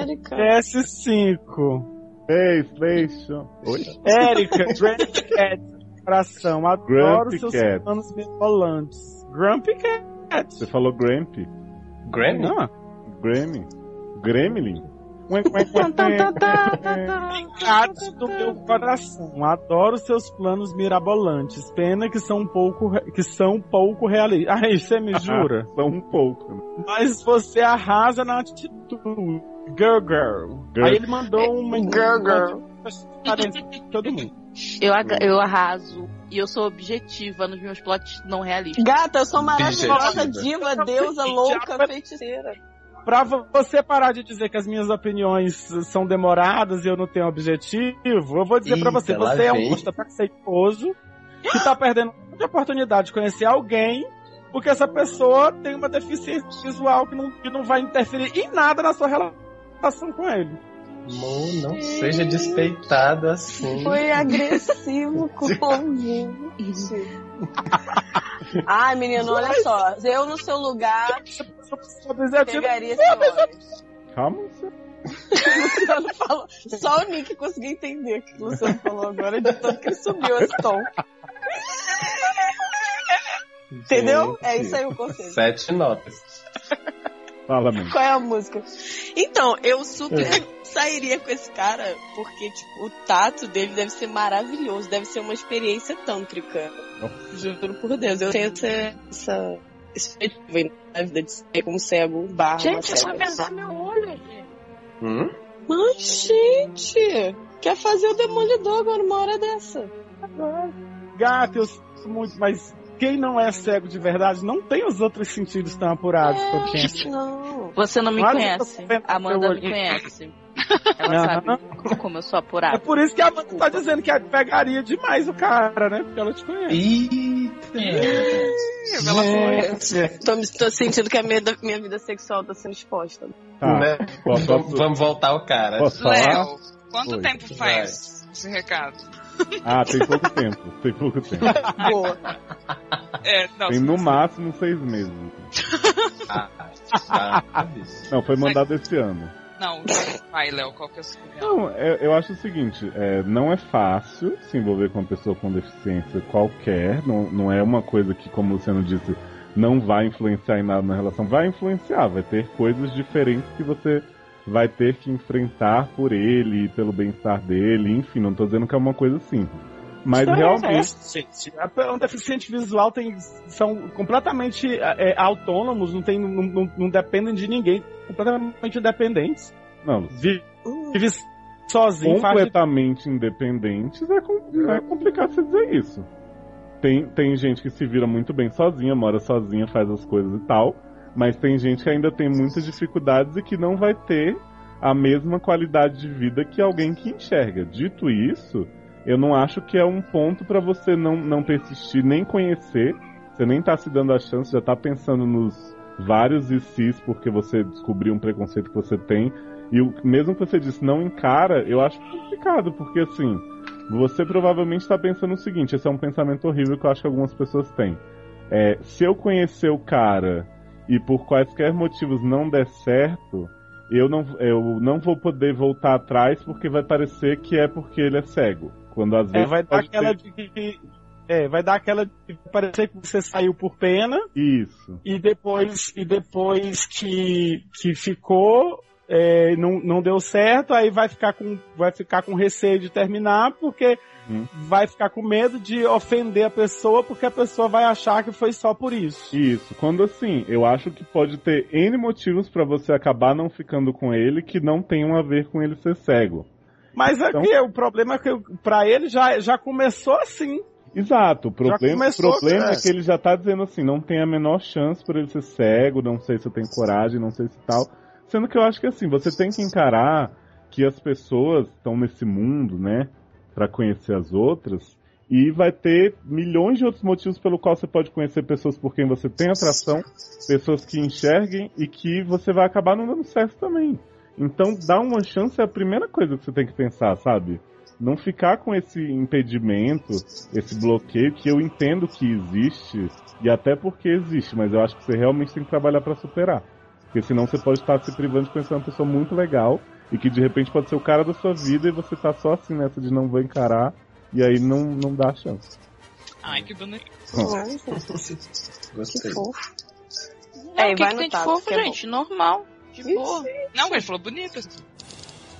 Érica. PS5. PlayStation. Oi? Érica, Grumpy Cat, coração. Adoro Grumpy seus Cat. planos volantes. Grumpy Cat. Você falou Grampy? Grammy? Não, Grammy? Gremlin? Gatos do meu coração, adoro seus planos mirabolantes. Pena que são um pouco, que são pouco realistas. Ah, você me *laughs* jura? Só um pouco. Mas você arrasa na atitude. Girl, girl. Girl. Aí ele mandou uma. Girl, girl. Todo mundo. Eu, eu arraso e eu sou objetiva nos meus plots não realistas. Gata, eu sou maravilhosa, diva, deusa, *laughs* louca, feiticeira. Pra vo- você parar de dizer que as minhas opiniões são demoradas e eu não tenho objetivo, eu vou dizer pra Eita, você, você é um gosto preconceituoso que tá perdendo muita oportunidade de conhecer alguém porque essa pessoa tem uma deficiência visual que não, que não vai interferir em nada na sua relação com ele. Amor, não seja despeitada assim. Foi agressivo comigo. *laughs* Ai, menino, olha só. Eu no seu lugar Só precisa dizer, pegaria esse homem. Calma, você. *laughs* Luciano falou. Só o Nick conseguiu entender o que o Luciano falou agora, de tanto que ele subiu esse tom. Entendeu? É isso aí o conceito. Sete notas. Fala, mãe. Qual é a música? Então, eu super sairia com esse cara, porque, tipo, o tato dele deve ser maravilhoso, deve ser uma experiência tântrica. Juro por Deus, eu tenho essa, essa expectativa na vida de ser como cego, barra. Gente, é só vendar meu olho, gente. Hum? Mas, gente, quer fazer o demolidor agora uma hora dessa? gato, eu sou muito, mas quem não é cego de verdade não tem os outros sentidos tão apurados eu tenho. Não. Você não me eu conhece. Amanda me conhece. *laughs* Ela sabe como eu sou É apurada. por isso que a Amanda tá dizendo que pegaria demais o cara, né? Porque ela te conhece. Eita! Tô, me- tô sentindo que a minha, minha vida sexual tá sendo exposta. Tá. Né? Posso- Vamos, vamos voltar ao cara. Posso falar? Léo, quanto Oi. tempo faz esse recado? Ah, tem pouco tempo. Tem pouco tempo. Boa. É, não, Tem no máximo seis meses. Ah, ah. Não, foi mandado esse ano. Não, vai, Léo, qual que é a sua opinião? Não, eu, eu acho o seguinte, é, não é fácil se envolver com uma pessoa com deficiência qualquer, não, não é uma coisa que, como o Luciano disse, não vai influenciar em nada na relação, vai influenciar, vai ter coisas diferentes que você vai ter que enfrentar por ele, pelo bem-estar dele, enfim, não tô dizendo que é uma coisa simples. Mas Não, realmente, é, um deficiente visual tem, são completamente é, autônomos, não, tem, não, não, não dependem de ninguém, completamente independentes. não, Vi- Vive sozinho, faz de completamente independentes, é, é complicado você dizer isso. Tem, tem gente que se vira muito bem sozinha, mora sozinha, faz as coisas e tal, mas tem gente que ainda tem muitas dificuldades e que não vai ter a mesma qualidade de vida que alguém que enxerga. Dito isso, eu não acho que é um ponto pra você não, não persistir, nem conhecer. Você nem tá se dando a chance, já tá pensando nos vários cis porque você descobriu um preconceito que você tem. E o, mesmo que você disse não encara, eu acho complicado, porque assim, você provavelmente está pensando o seguinte: esse é um pensamento horrível que eu acho que algumas pessoas têm. É, se eu conhecer o cara e por quaisquer motivos não der certo, eu não, eu não vou poder voltar atrás porque vai parecer que é porque ele é cego. Quando às É, vezes vai dar aquela ter- de que. É, vai dar aquela de parecer que você saiu por pena Isso. e depois, e depois que, que ficou, é, não, não deu certo, aí vai ficar, com, vai ficar com receio de terminar, porque Hum. vai ficar com medo de ofender a pessoa, porque a pessoa vai achar que foi só por isso. Isso. Quando assim, eu acho que pode ter N motivos pra você acabar não ficando com ele que não tenham a ver com ele ser cego. Mas Então- aqui, o problema é que pra ele já, já começou assim. Exato, o problema, o problema é. é que ele já tá dizendo assim, não tem a menor chance por ele ser cego, não sei se eu tenho coragem, não sei se tal. Sendo que eu acho que assim, você tem que encarar que as pessoas estão nesse mundo, né, Pra conhecer as outras, e vai ter milhões de outros motivos pelo qual você pode conhecer pessoas por quem você tem atração, pessoas que enxerguem e que você vai acabar não dando certo também. Então, dar uma chance é a primeira coisa que você tem que pensar, sabe? Não ficar com esse impedimento, esse bloqueio que eu entendo que existe, e até porque existe, mas eu acho que você realmente tem que trabalhar pra superar. Porque senão você pode estar se privando de conhecer uma pessoa muito legal e que de repente pode ser o cara da sua vida e você tá só assim nessa de não vou encarar e aí não, não dá chance. Ai, que bonito. Ai, *laughs* que Gostei. fofo. É, É, o que, vai que no tem de tato, fofo, que é gente? Normal. De boa. Não, ele falou bonito.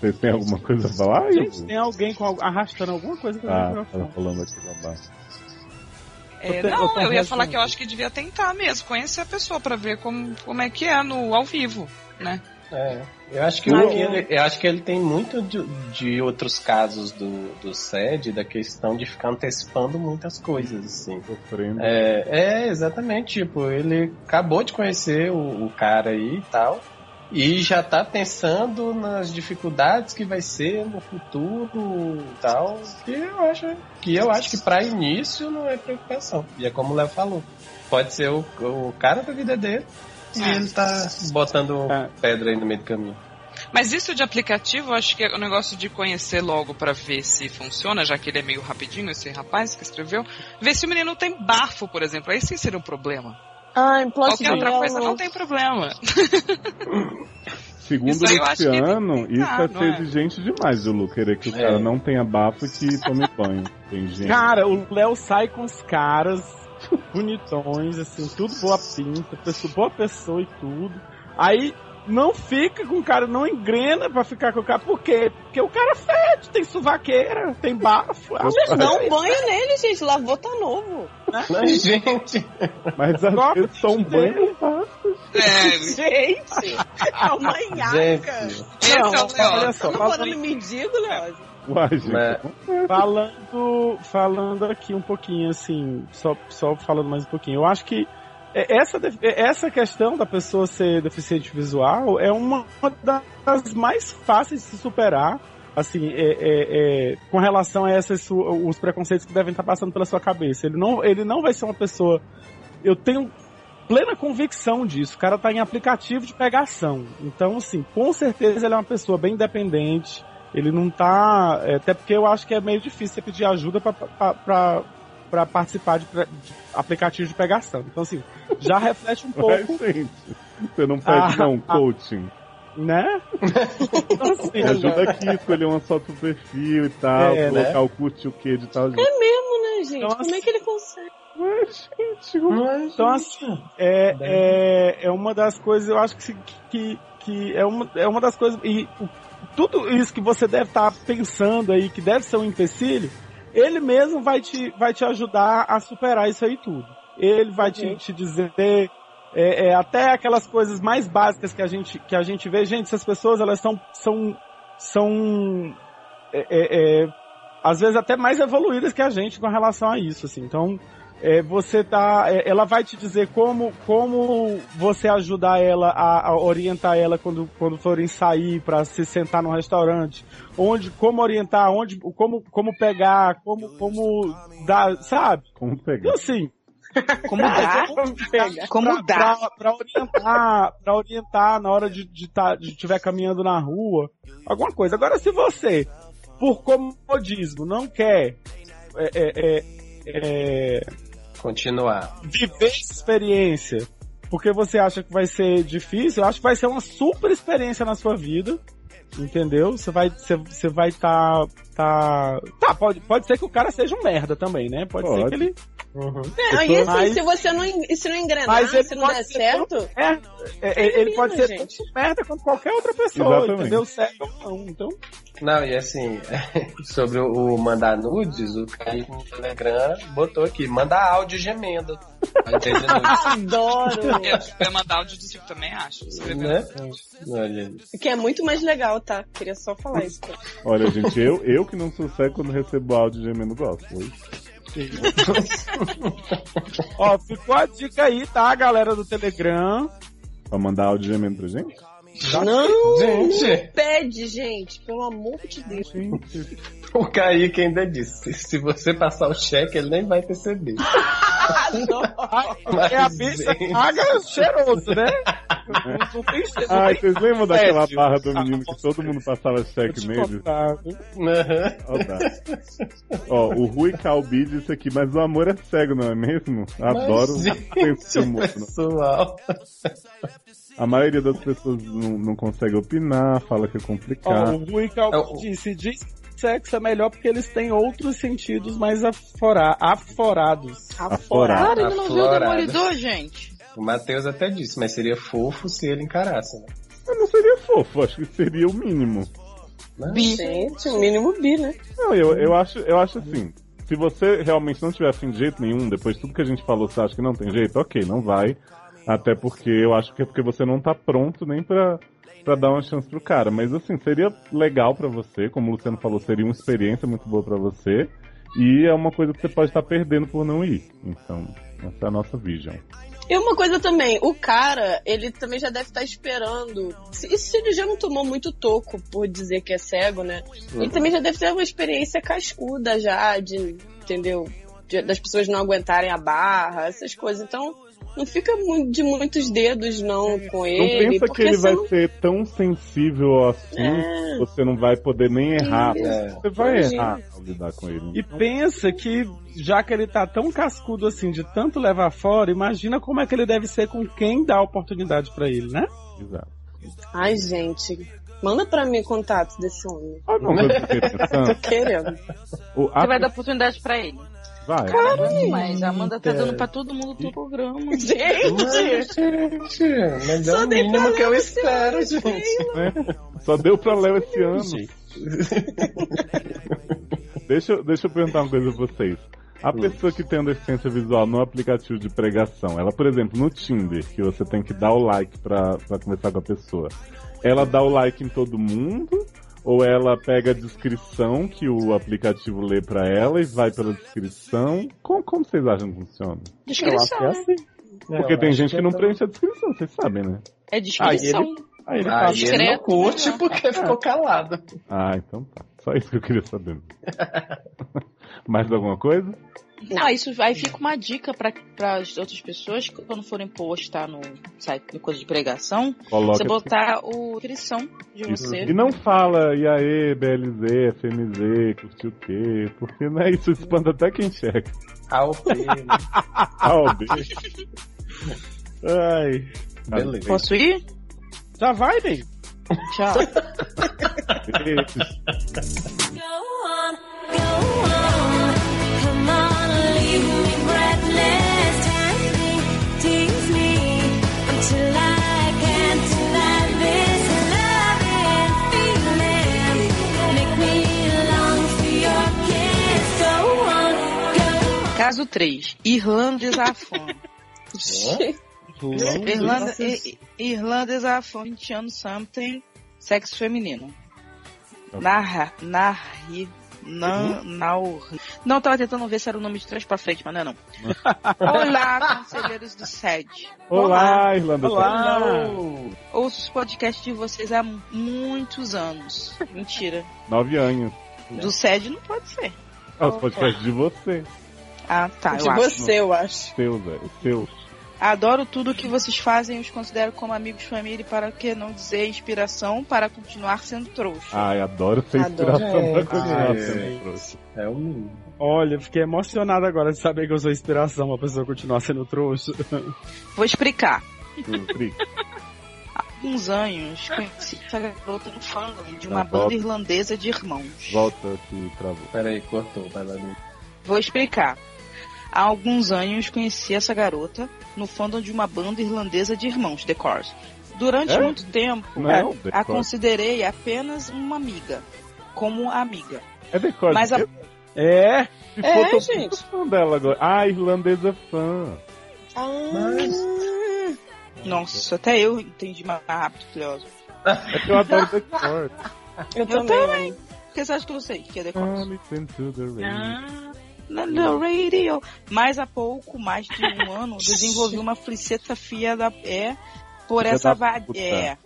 Vocês têm alguma coisa a falar? Gente, tem alguém com, arrastando alguma coisa pra Ah, mim. falando aqui na barra. É, Eu te- eu não, tô eu ia falar que eu acho que devia tentar mesmo, conhecer a pessoa pra ver como, como é que é no ao vivo, né? É, eu acho que, o- ele, eu acho que ele tem muito de, de outros casos do, do SED, da questão de ficar antecipando muitas coisas, assim. Sofrendo. É, é, exatamente, tipo, ele acabou de conhecer o, o cara aí e tal, e já tá pensando nas dificuldades que vai ser no futuro e tal, que eu acho que eu acho que para início não é preocupação. E é como o Léo falou, pode ser o, o cara da vida dele e É. ele tá botando É. pedra aí no meio do caminho. Mas isso de aplicativo, eu acho que é o negócio de conhecer logo pra ver se funciona, já que ele é meio rapidinho, esse rapaz que escreveu. Ver se o menino tem bafo, por exemplo. Aí sim seria um problema. Ai, plot Qualquer outra coisa não tem problema. *laughs* Segundo Isso que que Luciano, isso é ser é? exigente demais, Lu. Querer que o É. cara não tenha bafo e que tome banho. Tem gente. Cara, o Léo sai com os caras bonitões, assim, tudo boa pinta, pessoa, boa pessoa e tudo. Aí não fica com o cara, não engrena pra ficar com o cara. Por quê? Porque o cara fede, tem suvaqueira, tem bafo. Mas dá um banho nele, gente. Lavou, tá novo. Mas, gente, Mas às vezes só um banho não. É, Gente, é uma *laughs* nhaca. gente, é o Não, olha só, Tá mendigo, Leoz? Uai, gente. Mas- falando, falando aqui um pouquinho, assim, só, só falando mais um pouquinho. Eu acho que essa, def- é, essa questão da pessoa ser deficiente visual é uma das mais fáceis de se superar. Assim, é, é- é, com relação a essas, su- os preconceitos que devem estar passando pela sua cabeça. Ele não, ele não vai ser uma pessoa. Eu tenho plena convicção disso. O cara tá em aplicativo de pegação. Então, assim, com certeza ele é uma pessoa bem independente. Ele não tá. é, Até porque eu acho que é meio difícil você pedir ajuda pra, pra participar de, pre- de aplicativos de pegação. Então, assim, já reflete um *laughs* Mas, pouco, gente, você não pede, Ah, não, ah. coaching. né? *laughs* Então, assim, Me ajuda aqui, escolher uma foto do perfil e tal, É, colocar né? o curte o que de tal jeito. É mesmo, né, gente? Nossa. Como é que ele consegue? Mas, gente, como- mas, Então, assim, é, é, é uma das coisas, eu acho que, que, que é, uma, é uma das coisas. E tudo isso que você deve estar pensando aí, que deve ser um empecilho, ele mesmo vai te, vai te ajudar a superar isso aí tudo. Ele vai te, te dizer. é, é, até aquelas coisas mais básicas que a gente, que a gente vê, gente, essas pessoas elas são, são, são é, é, é, às vezes até mais evoluídas que a gente com relação a isso, assim. Então, é, você tá, é, ela vai te dizer como, como você ajudar ela a, a orientar ela quando, quando forem sair para se sentar no restaurante, onde, como orientar, onde, como, como pegar, como, como dar, sabe? como pegar? assim, Como *laughs* dá? Como dá? pra, pra orientar, para orientar na hora de de, tá, de tiver caminhando na rua, alguma coisa. Agora, se você, por comodismo, não quer é, é, é, é, continuar. viver experiência porque você acha que vai ser difícil, eu acho que vai ser uma super experiência na sua vida. Entendeu? Você vai você, você vai tá tá tá pode, pode ser que o cara seja um merda também, né? Pode, ser Pode. que ele Uhum. Não, e assim, Mas- se você não, se não engrenar, se não der ser certo, é, é, é, ele pode ser gente. tanto merda quanto qualquer outra pessoa, Exatamente. entendeu? Certo ou não. Então, Não, e assim, *laughs* sobre o, mandar nudes, o Kaique no Telegram botou aqui, manda áudio gemendo. Nudes, *laughs* adoro. *laughs* Eu mandar áudio de tipo, também acho. Né? Olha, que é muito mais legal, tá? Queria só falar isso. Olha, gente, eu, eu que não sou cego quando recebo áudio gemendo gosto. *laughs* Ó, ficou a dica aí, tá, galera do Telegram. Pra mandar áudio gemendo pra gente? Não, Gente, pede, gente, pelo amor de Deus. Gente, o Kaique ainda disse, se você passar o cheque, ele nem vai perceber. *laughs* É a bicha gente. paga cheiroso, né? Não, não. Ai, vocês lembram daquela Sério? barra do menino que todo mundo passava cheque nele? viu? Aham. Ó, tá. Ó, o Rui Calbi disse aqui, mas o amor é cego, não é mesmo? Adoro Mas, esse gente, o pessoal. A maioria das pessoas não, não consegue opinar, fala que é Ó, complicado. o Rui Calvi É disse, diz que sexo é melhor porque eles têm outros sentidos mais afora, aforados. Aflorado. Cara, ainda não viu o. Demolidor, gente? O Matheus até disse, mas seria fofo se ele encarasse, né? Mas não seria fofo, acho que seria o mínimo. Bi. Gente, o mínimo bi, né? Não, eu, eu, acho, eu acho assim. Se você realmente não tiver afim de jeito nenhum, depois de tudo que a gente falou, você acha que não tem jeito, ok, não vai. Até porque eu acho que é porque você não tá pronto nem pra, pra dar uma chance pro cara. Mas assim, seria legal pra você, como o Luciano falou, seria uma experiência muito boa pra você. E é uma coisa que você pode estar perdendo por não ir. Então, essa é a nossa vision. E uma coisa também, o cara, ele também já deve estar esperando. Se, se ele já não tomou muito toco por dizer que é cego, né? Ele também já deve ter uma experiência cascuda já, de, entendeu? De- das pessoas não aguentarem a barra, essas coisas. Então, não fica de muitos dedos, não, com Não ele. pensa que porque ele vai senão- ser tão sensível ao assunto É. você não vai poder nem errar. É. Você vai Imagina. errar ao lidar com ele. E pensa que, já que ele tá tão cascudo assim, de tanto levar fora, imagina como é que ele deve ser com quem dá a oportunidade pra ele, né? Exato. Ai, gente. Manda pra mim contato desse homem. Coisa que eu? *laughs* Tô querendo. Você vai dar oportunidade pra ele. Vai. Mas a Amanda tá dando pra todo mundo do programa. *laughs* Gente! Gente, mas é Só o dei pra mínimo que eu o espero, gente. né? Só deu pra Léo esse ano. *laughs* deixa, eu- deixa eu perguntar uma coisa pra vocês. A pessoa que tem deficiência visual no aplicativo de pregação, ela, por exemplo, no Tinder, que você tem que dar o like pra, pra conversar com a pessoa, ela dá o like em todo mundo? Ou ela pega a descrição que o aplicativo lê pra ela e vai pela descrição? Como, como vocês acham que funciona? Eu acho que é assim. Porque tem gente que não preenche a descrição, vocês sabem, né? É descrição. Aí ele Ah, fala, e ele não curte melhor. porque ficou calado. Ah, então tá. Só isso que eu queria saber. *laughs* Mais alguma coisa? Não, isso aí fica uma dica para as outras pessoas que quando forem postar no site de coisa de pregação, Coloca você botar o descrição de Isso. você. E não fala, e aí, BLZ, FMZ, curtiu o quê? Porque não é isso, espanta até quem chega. AOP. Ah, B. Ai. Beleza. Posso ir? Já vai, bem. Tchau. Beijo. Go on, go on. Caso 3. Irlanda Zafon. *laughs* Irlanda, I- I- Irlanda Zafon, 20 anos, something, sexo feminino. Narra, narri, nan, naur. Não, tava tentando ver se era o nome de trás pra frente, mas não é não. *laughs* Olá, conselheiros do SED. Olá, Irlanda. Olá. Ouço os podcasts de vocês há muitos anos. Mentira. Nove anos. Do SED não pode ser. Ah, os podcasts de você. Ah, tá, de eu acho. você, eu acho. Seu, Zé. Seu. Adoro tudo que vocês fazem e os considero como amigos, família e para que não dizer inspiração para continuar sendo trouxa. Ai, adoro Adoro. inspiração pra É, continuar ai, sendo é. trouxa. É o mínimo. Olha, eu fiquei emocionado agora de saber que eu sou inspiração pra pessoa continuar sendo trouxa. Vou explicar. Hum. Há alguns anos conheci essa garota no fandom de uma Tá, banda volta. irlandesa de irmãos. Volta aqui, travou. Peraí, cortou. Vai lá no... Vou explicar. Há alguns anos conheci essa garota no fandom de uma banda irlandesa de irmãos, The Corrs. Durante É? muito tempo, Não, The a Corrs. considerei apenas uma amiga. Como amiga. É decor. Mas a- É? Se É, tô gente. fã dela agora. Ah, irlandesa fã. Ah, Nossa, até eu entendi mais rápido, Cleusa. É que eu adoro decor. eu Eu também. Por que você acha que eu sei que é The Corrs? The rain. Ah, na na radio. Mas há pouco, mais de um *laughs* ano, desenvolvi uma fliceta fia da é por Filha essa vadia. É.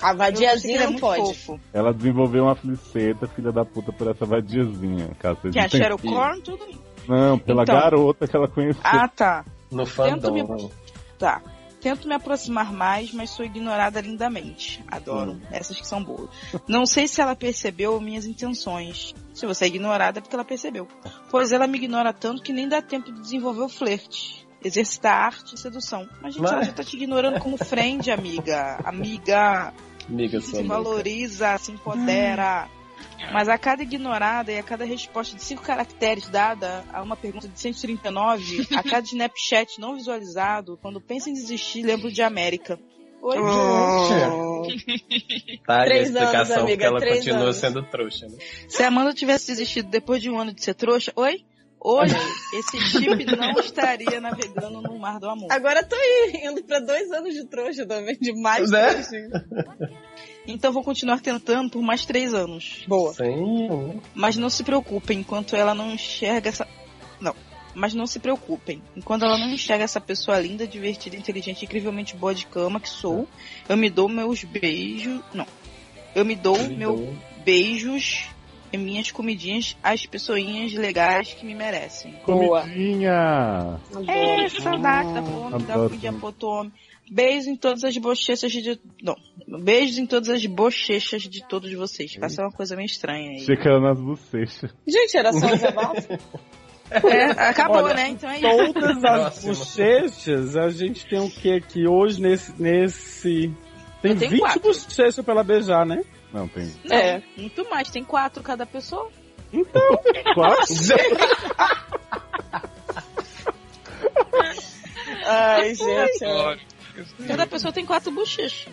A vadiazinha não pode. fofo. Ela desenvolveu uma fliceta, filha da puta, por essa vadiazinha. Caso vocês Que a não tenham- Cheryl Corn, tudo. Não, pela Então. garota que ela conheceu. Ah, tá. No Tento me- fandom. Tá. Tento me aproximar mais, mas sou ignorada lindamente. Adoro. Essas que são boas. Não sei se ela percebeu minhas intenções. Se você é ignorada, é porque ela percebeu. Pois ela me ignora tanto que nem dá tempo de desenvolver o flerte. Exercitar arte e sedução. Mas, gente, Mas- ela já tá te ignorando como friend, amiga. Amiga. Amiga Se valoriza, se empodera. Mas a cada ignorada e a cada resposta de cinco caracteres dada a uma pergunta de 139, a cada Snapchat não visualizado, quando penso em desistir, lembro de América. Oi, Oh. Gente, Tá aí a Três anos, explicação amiga, porque ela três continua anos. sendo trouxa, né? Se a Amanda tivesse desistido depois de um ano de ser trouxa, oi? Hoje, esse chip não estaria navegando no mar do amor. Agora tô indo pra dois anos de trouxa também, de mais Né? Então vou continuar tentando por mais três anos. Boa. Sim. Mas não se preocupem, enquanto ela não enxerga essa. Não. Mas não se preocupem. Enquanto ela não enxerga essa pessoa linda, divertida, inteligente, incrivelmente boa de cama que sou, eu me dou meus beijos. Não. Eu me dou meu beijos e minhas comidinhas às pessoinhas legais que me merecem. Boa. Comidinha! É, saudade da fome, da comidinha potome. Beijos em todas as bochechas de. Não. Beijos em todas as bochechas de todos vocês. Ser uma coisa meio estranha aí. Checando nas bochechas. Gente, era só *laughs* um desabafo? É, acabou, Olha, né? Então é isso. Todas as bochechas, a gente tem o que aqui hoje nesse. nesse... Tem Eu tenho 20 quatro. bochechas pra ela beijar, né? Não, tem Não, É. Muito mais, tem quatro cada pessoa. Então, *laughs* quatro. *laughs* Ai, gente. Cada pessoa tem quatro bochechas.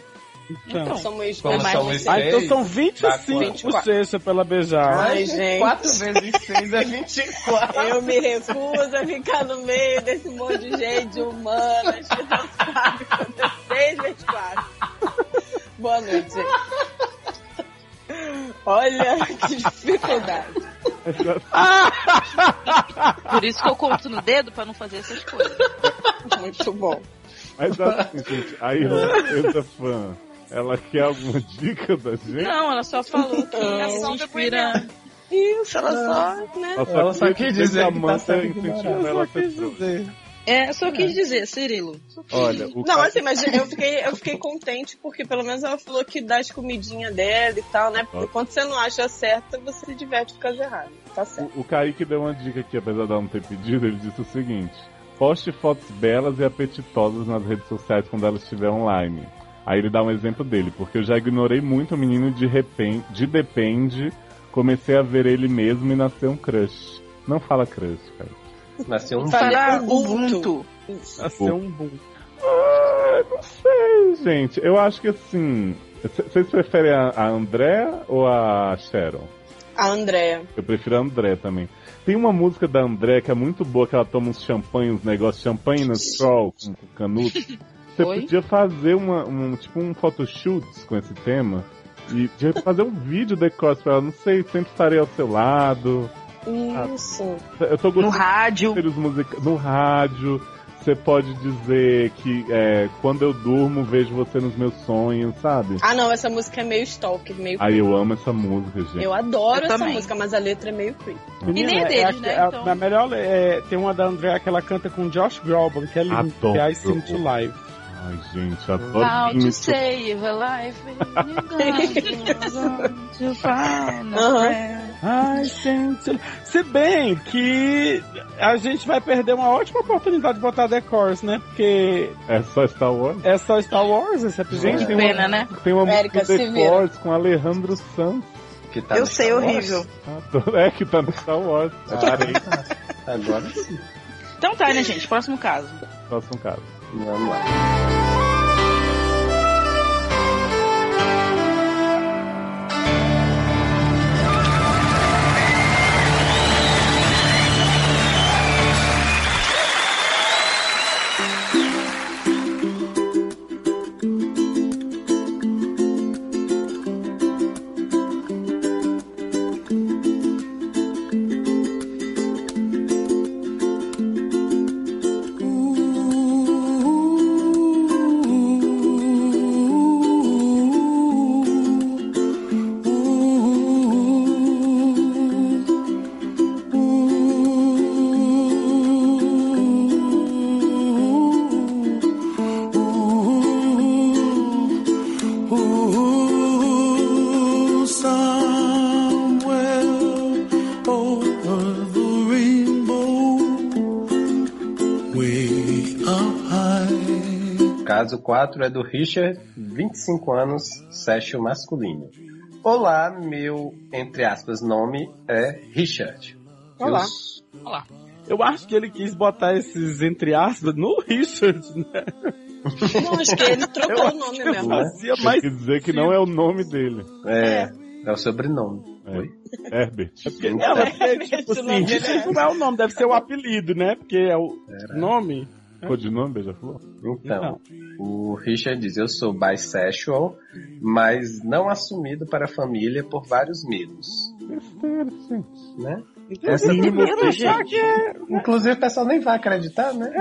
Então. Então, Somos Como é mais somos você. Ah, então seis, são dá 25 quatro. bochechas pra ela beijar. Ai, gente. 4 vezes 6 é 24. Eu me recuso a ficar no meio desse monte de gente humana que não sabe quanto é 6 vezes 4. Boa noite. Olha que dificuldade. *laughs* por isso que eu conto no dedo pra não fazer essas coisas. Muito bom. Mas assim, gente, a irlandesa fã, ela quer alguma dica da gente? Não, ela só falou que ela se inspira. Isso, ela só, né? Ela só quis dizer que tá sendo incentivando ela a Só ser quis dizer. É, só quis dizer, Cirilo. Olha, o Não, assim, mas eu fiquei, eu fiquei contente porque pelo menos ela falou que dá as comidinhas dela e tal, né? Porque quando você não acha certo, você se diverte com as erradas. Tá certo. O, o Kaique deu uma dica aqui, apesar de ela não ter pedido, ele disse o seguinte: poste fotos belas e apetitosas nas redes sociais quando ela estiver online. Aí ele dá um exemplo dele, porque eu já ignorei muito o menino de repente, de depende, comecei a ver ele mesmo e nasceu um crush. Não fala crush, cara. Nasceu um Fala Fala Ubuntu. Ubuntu. Ser um boom. Ah, não sei, gente. Eu acho que assim. Vocês preferem a, a André ou a Sharon? A Andréia. Eu prefiro a André também. Tem uma música da André que é muito boa, que ela toma uns champanhe, uns negócios, champanhe no *laughs* stroll com, com canudo. Você Oi? podia fazer uma, um, tipo um photoshoot com esse tema. E de *laughs* fazer um vídeo decors pra ela, não sei, sempre estarei ao seu lado. Isso. Eu tô No gostando rádio. de roteiros musica- no rádio. Você pode dizer que é, quando eu durmo, vejo você nos meus sonhos, sabe? Ah, não, essa música é meio stalker, meio Aí eu amo essa música, gente. Eu adoro Eu essa também. música, mas a letra é meio creepy. Menina, nem é deles, a, né, a- então. a melhor é, tem uma da Andrea que ela canta com Josh Groban, que é linda, Adoro. que é I Seem to Live. Ai, gente, adoro How to save a life. Ai, gente. Se bem que a gente vai perder uma ótima oportunidade de botar Decors, né? Porque É só Star Wars? é só Star Wars esse episódio. Gente, tem Pena, uma, né? tem uma música The vira. Force com Alejandro Sanz. que tá Eu sei, Star Wars. horrível. Adoro- É que tá no Star Wars. Agora sim. Então tá, né, gente? Próximo caso. Próximo caso. Vamos lá. 4 é do Richard, 25 anos, sexo masculino. Olá, meu, entre aspas, nome é Richard. Olá. Eu- Eu acho que ele quis botar esses entre aspas no Richard, né? Não, acho que ele *laughs* trocou o nome mesmo. Fazia Tem mais que dizer que não é o nome dele. É, é o sobrenome. É. Oi? Herbert. Não, é porque, tipo *laughs* Esse assim, nome dele é- não é o nome, deve ser o apelido, né? Porque é o nome. Codinome, beija-flor? Então, o Richard diz: Eu sou bisexual, mas não assumido para a família por vários medos. Besteira, gente. Né? Então, Essa que é. Inclusive, o pessoal nem vai acreditar, né?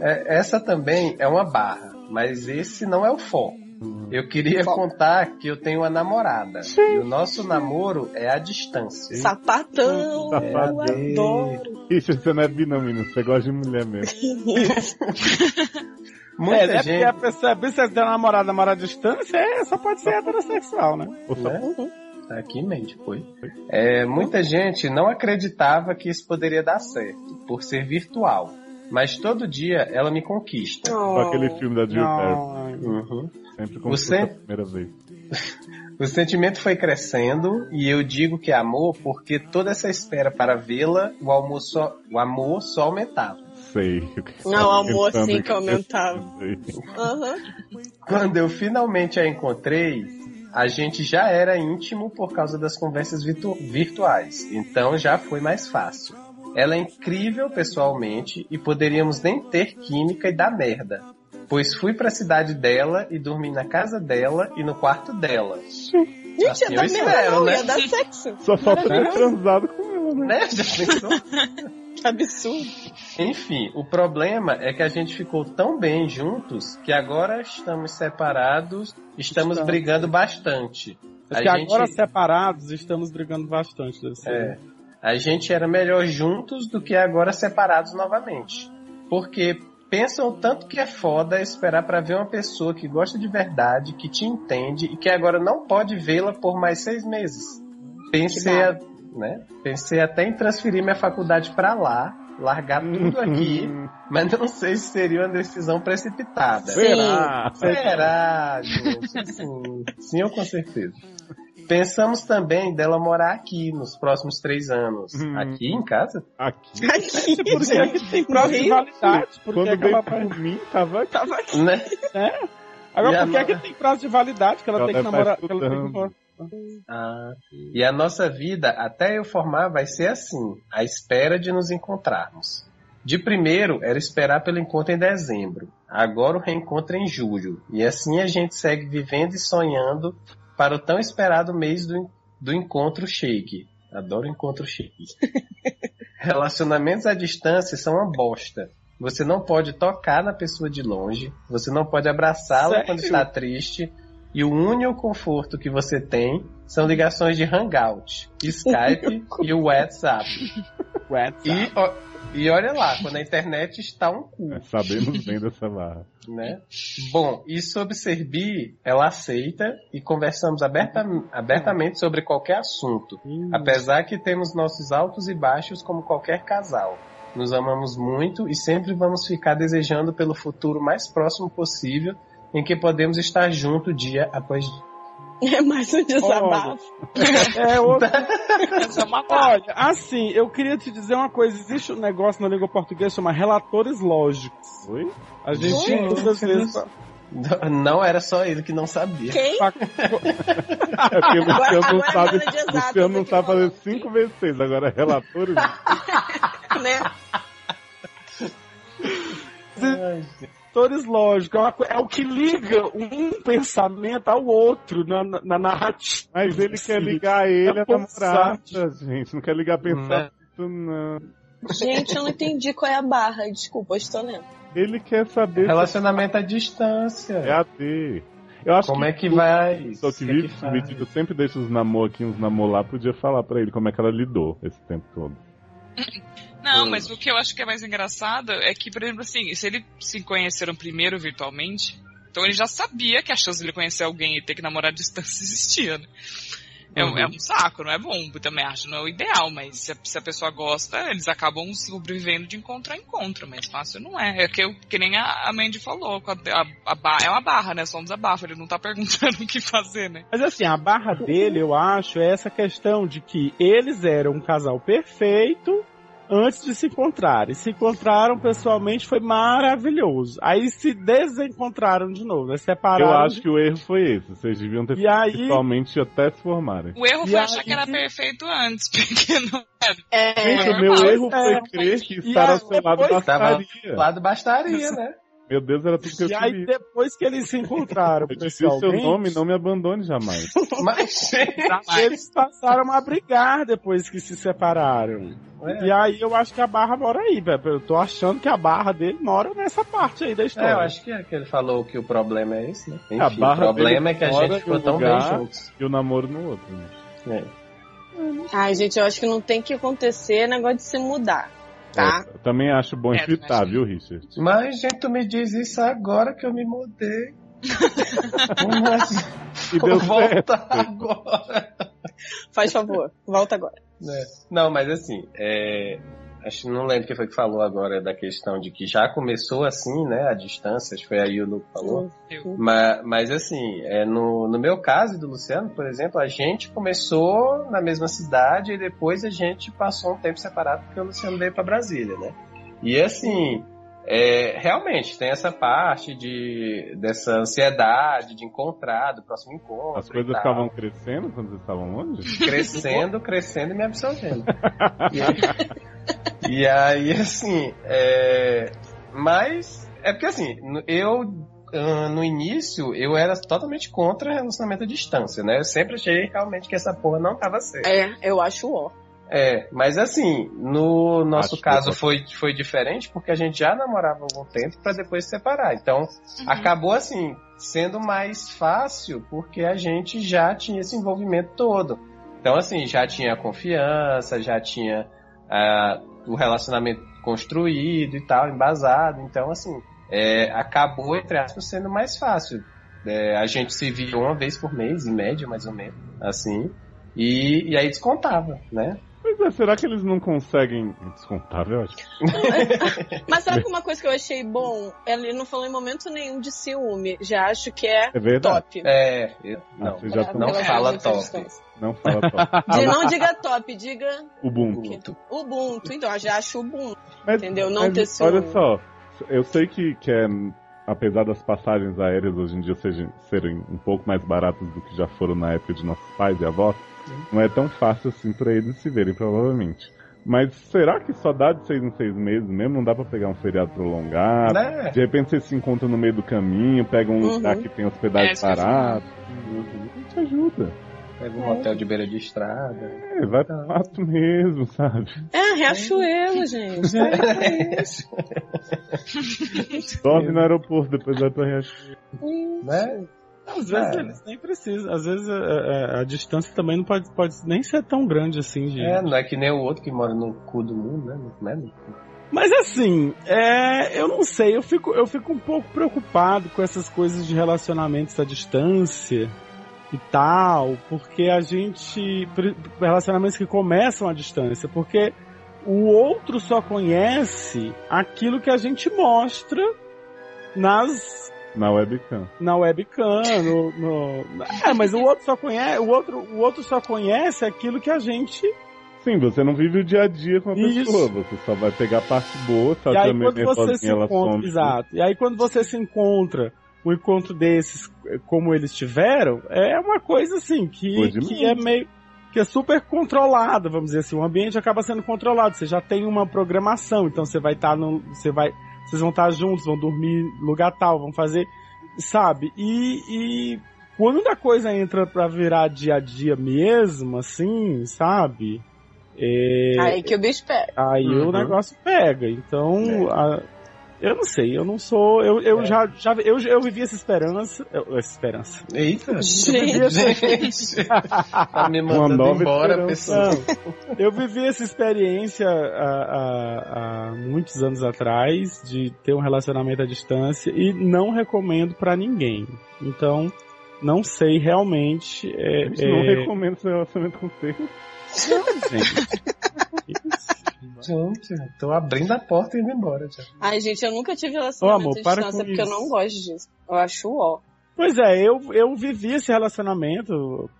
É, essa também é uma barra, mas esse não é o foco. Eu queria contar que eu tenho uma namorada. E o nosso namoro é à distância. Sapatão. Safadão. Eu adoro. Ixi, você não é bi não, menino. Você gosta de mulher mesmo. *laughs* Muita é, né? Porque gente. a pessoa, se você tem uma namorada, namorada à distância, é, só pode ser heterossexual, né? Né? Tá aqui em mente, foi. É, muita gente não acreditava que isso poderia dar certo, por ser virtual. Mas todo dia ela me conquista. com aquele filme da Jill Perry. Não, Uhum. Sempre como se Você- fosse a primeira vez. *laughs* O sentimento foi crescendo e eu digo que é amor porque toda essa espera para vê-la, o, amor só, o amor só aumentava. Sei. o Não, tá amor pensando sim que aumentava. Aham. Quando eu finalmente a encontrei, a gente já era íntimo por causa das conversas virtu- virtuais, então já foi mais fácil. Ela é incrível pessoalmente e poderíamos nem ter química e dar merda. Pois fui pra cidade dela e dormi na casa dela e no quarto dela. Gente, Assim ia dar espero, não, né? ia dar sexo. Só falta ter transado com ela, né? Né? Já pensou? Que *laughs* absurdo. Enfim, o problema é que a gente ficou tão bem juntos que agora estamos separados, estamos Estamos. brigando bastante. Acho A que gente- agora separados estamos brigando bastante. Deve ser. É. A gente era melhor juntos do que agora separados novamente. Porque pensam o tanto que é foda esperar pra ver uma pessoa que gosta de verdade, que te entende e que agora não pode vê-la por mais seis meses. Pensei, a- né? Pensei até em transferir minha faculdade pra lá, largar tudo aqui, *laughs* mas não sei se seria uma decisão precipitada. Será? Será, gente? Sim, sim, ou com certeza. Pensamos também dela morar aqui nos próximos três anos. Hum. Aqui em casa? Aqui. Aqui, Porque aqui tem prazo de. Porque Quando é veio aquela... por mim, tava aqui. Tava aqui. Né? Agora, E a por que é no- que tem prazo de validade? Que ela, Ela tem que vai namorar. Que ela tem que namorar. Ah, e a nossa vida, até eu formar, vai ser assim: à espera de nos encontrarmos. De primeiro, era esperar pelo encontro em dezembro. Agora o reencontro é em julho. E assim a gente segue vivendo e sonhando para o tão esperado mês do, do encontro shake. Adoro encontro shake. *laughs* Relacionamentos à distância são uma bosta. Você não pode tocar na pessoa de longe, você não pode abraçá-la quando está triste, e o único conforto que você tem são ligações de Hangout, Skype *laughs* e WhatsApp. *laughs* WhatsApp. E, e olha lá, quando a internet está um cu, É, sabemos bem dessa barra. né? Bom, e sobre ser bi, ela aceita e conversamos aberta, abertamente sobre qualquer assunto. Apesar que temos nossos altos e baixos como qualquer casal. Nos amamos muito e sempre vamos ficar desejando pelo futuro mais próximo possível em que podemos estar junto dia após dia. É mais um desabafo. É outro. Essa é uma barra. Olha, assim, eu queria te dizer uma coisa. Existe um negócio na língua portuguesa chamado relatores lógicos. Oi? A gente Oi? muitas vezes. Não era só ele que não sabia. Quem? *laughs* É porque o Agora- Luciano não sabe. é O Luciano não sabe fazer falando. cinco vezes seis. Agora, relatores. *laughs* Né? *laughs* Relatores lógicos. É, é o que liga um pensamento ao outro na, na, na narrativa. Mas ele quer ligar ele É a namorada, gente. Não quer ligar pensamento, não. Gente, eu não entendi qual é a barra. Desculpa, eu estou lendo. Ele quer saber Relacionamento à distância. é AD. Eu acho Como que é que vai? Só que O que que vive- eu sempre deixo os namor aqui, uns namor lá, podia falar pra ele como é que ela lidou esse tempo todo. *laughs* Não, Hum. mas o que eu acho que é mais engraçado é que, por exemplo, assim, se eles se conheceram primeiro virtualmente, então ele já sabia que a chance de ele conhecer alguém e ter que namorar à distância *laughs* existia, né? É, um- Uhum. é um saco, não é bom, também acho, não é o ideal, mas se a, se a pessoa gosta, eles acabam sobrevivendo de encontro a encontro, mas fácil não é. É que, eu- que nem a, a Mandy falou, a, a, a é uma barra, né? Só um desabafo, ele não tá *laughs* perguntando o que fazer, né? Mas assim, a barra dele, eu acho, é essa questão de que eles eram um casal perfeito antes de se encontrarem. Se encontraram pessoalmente, foi maravilhoso. Aí se desencontraram de novo, né? Eu separaram. acho que o erro foi esse. Vocês deviam ter E aí- principalmente até se formarem. O erro E foi aí achar que era perfeito antes, *laughs* porque não era. É, Gente, o meu erro foi É, crer que e estar ao seu lado bastaria. Lá do bastaria, né? Meu Deus, era tudo que eu E aí, queria. depois que eles se encontraram Eu disse o seu nome, não me abandone jamais. *laughs* Mas, eles passaram a brigar depois que se separaram. É. E aí eu acho que a barra mora aí, velho. Eu tô achando que a barra dele mora nessa parte aí da história. É, eu acho que, é que ele falou que o problema é esse, né? Enfim, A barra o problema é que a gente ficou tão bem juntos. E o namoro no outro. Né? É. Ai, gente, eu acho que não tem que acontecer negócio de se mudar, tá? É, eu também acho bom É, evitar, viu, Richard? Mas, gente, tu me diz isso agora que eu me mudei. Mas *laughs* E deu certo. volta agora. Faz favor, volta agora. né? Não, mas assim, é, acho que não lembro quem foi que falou agora da questão de que já começou assim, né? A distância, acho que foi a Yuno que falou. Eu. Mas, mas assim, é, no, no meu caso e do Luciano, por exemplo, a gente começou na mesma cidade e depois a gente passou um tempo separado porque o Luciano veio para Brasília, né? E assim, é, realmente tem essa parte de dessa ansiedade de encontrar, do próximo encontro. As coisas estavam crescendo quando vocês estavam longe? crescendo, crescendo e me absorvendo. E *laughs* aí, e aí, assim, é, mas é porque assim, eu ah, no início eu era totalmente contra relacionamento à distância, né? Eu sempre achei realmente que essa porra não tava certa. É, eu acho ó. É, mas assim, no nosso Acho caso foi, foi diferente porque a gente já namorava há algum tempo pra depois se separar. Então, acabou assim, sendo mais fácil porque a gente já tinha esse envolvimento todo. Então, assim, já tinha confiança, já tinha ah, o relacionamento construído e tal, embasado. Então, assim, é, acabou, entre aspas, sendo mais fácil. É, a gente se via uma vez por mês, em média, mais ou menos, assim. E, e aí descontava, né? Pois é, será que eles não conseguem descontar, eu acho? *laughs* Mas sabe uma coisa que eu achei bom? Ele não falou em momento nenhum de ciúme. Já acho que é É top. É, eu- não, Você já Pra não fala top. Não fala top. *laughs* De- não diga top, diga Ubuntu. Ubuntu. Então, eu já acho Ubuntu. Mas, Entendeu? Não mas ter ciúme. Olha só, eu sei que, que é, apesar das passagens aéreas hoje em dia sejam, serem um pouco mais baratas do que já foram na época de nossos pais e avós, não é tão fácil assim pra eles se verem, provavelmente. Mas será que só dá de seis em seis meses mesmo? Não dá pra pegar um feriado prolongado? Né? De repente vocês se encontram no meio do caminho, pegam um Uhum. lugar que tem É, hospedagem ia parada. Te ajuda. Pega um hotel de beira de estrada. É, vai pro mato mesmo, sabe? É, Riachuelo, gente. É isso. Dorme no aeroporto, depois vai pra Riachuelo. Né? Às vezes É. eles nem precisam. Às vezes é, é, a distância também não pode, pode nem ser tão grande assim, gente. É, não é que nem o outro que mora no cu do mundo, né? Não é? Mas assim, é, eu não sei, eu fico, eu fico um pouco preocupado com essas coisas de relacionamentos à distância e tal, porque a gente. Relacionamentos que começam à distância, porque o outro só conhece aquilo que a gente mostra nas Na webcam. na webcam, no, no- É, mas o outro só conhece, o outro, o outro só conhece aquilo que a gente. Sim, você não vive o dia a dia com a Isso. pessoa, você só vai pegar a parte boa, se E aí tiver quando você se encontra, some. exato. E aí quando você se encontra, um encontro desses, eh, como eles tiveram, é uma coisa assim que, que é meio que é super controlada, vamos dizer assim. O ambiente acaba sendo controlado. Você já tem uma programação, então você vai estar no, você vai, vocês vão estar juntos, vão dormir lugar tal, vão fazer, sabe? E, e quando a coisa entra pra virar dia a dia mesmo, assim, sabe? É, Aí que o bicho pega. Aí Uhum. o negócio pega. Então, a- eu não sei, eu não sou. Eu, eu É. já, já eu, eu vivi essa esperança. eu- essa esperança. Eita! Gente. Gente! *laughs* Tá me Uma mandando nova embora, pessoal. Não, eu vivi essa experiência há, há- há muitos anos atrás de ter um relacionamento à distância e não recomendo pra ninguém. Então, não sei realmente. É, A gente não é- recomenda esse relacionamento com você. Gente, *laughs* tô abrindo a porta e indo embora. Já. Ai, gente, eu nunca tive relacionamento Ô, amor, à para distância porque eu isso. não gosto disso. Eu acho ó. Pois é, eu, eu vivi esse relacionamento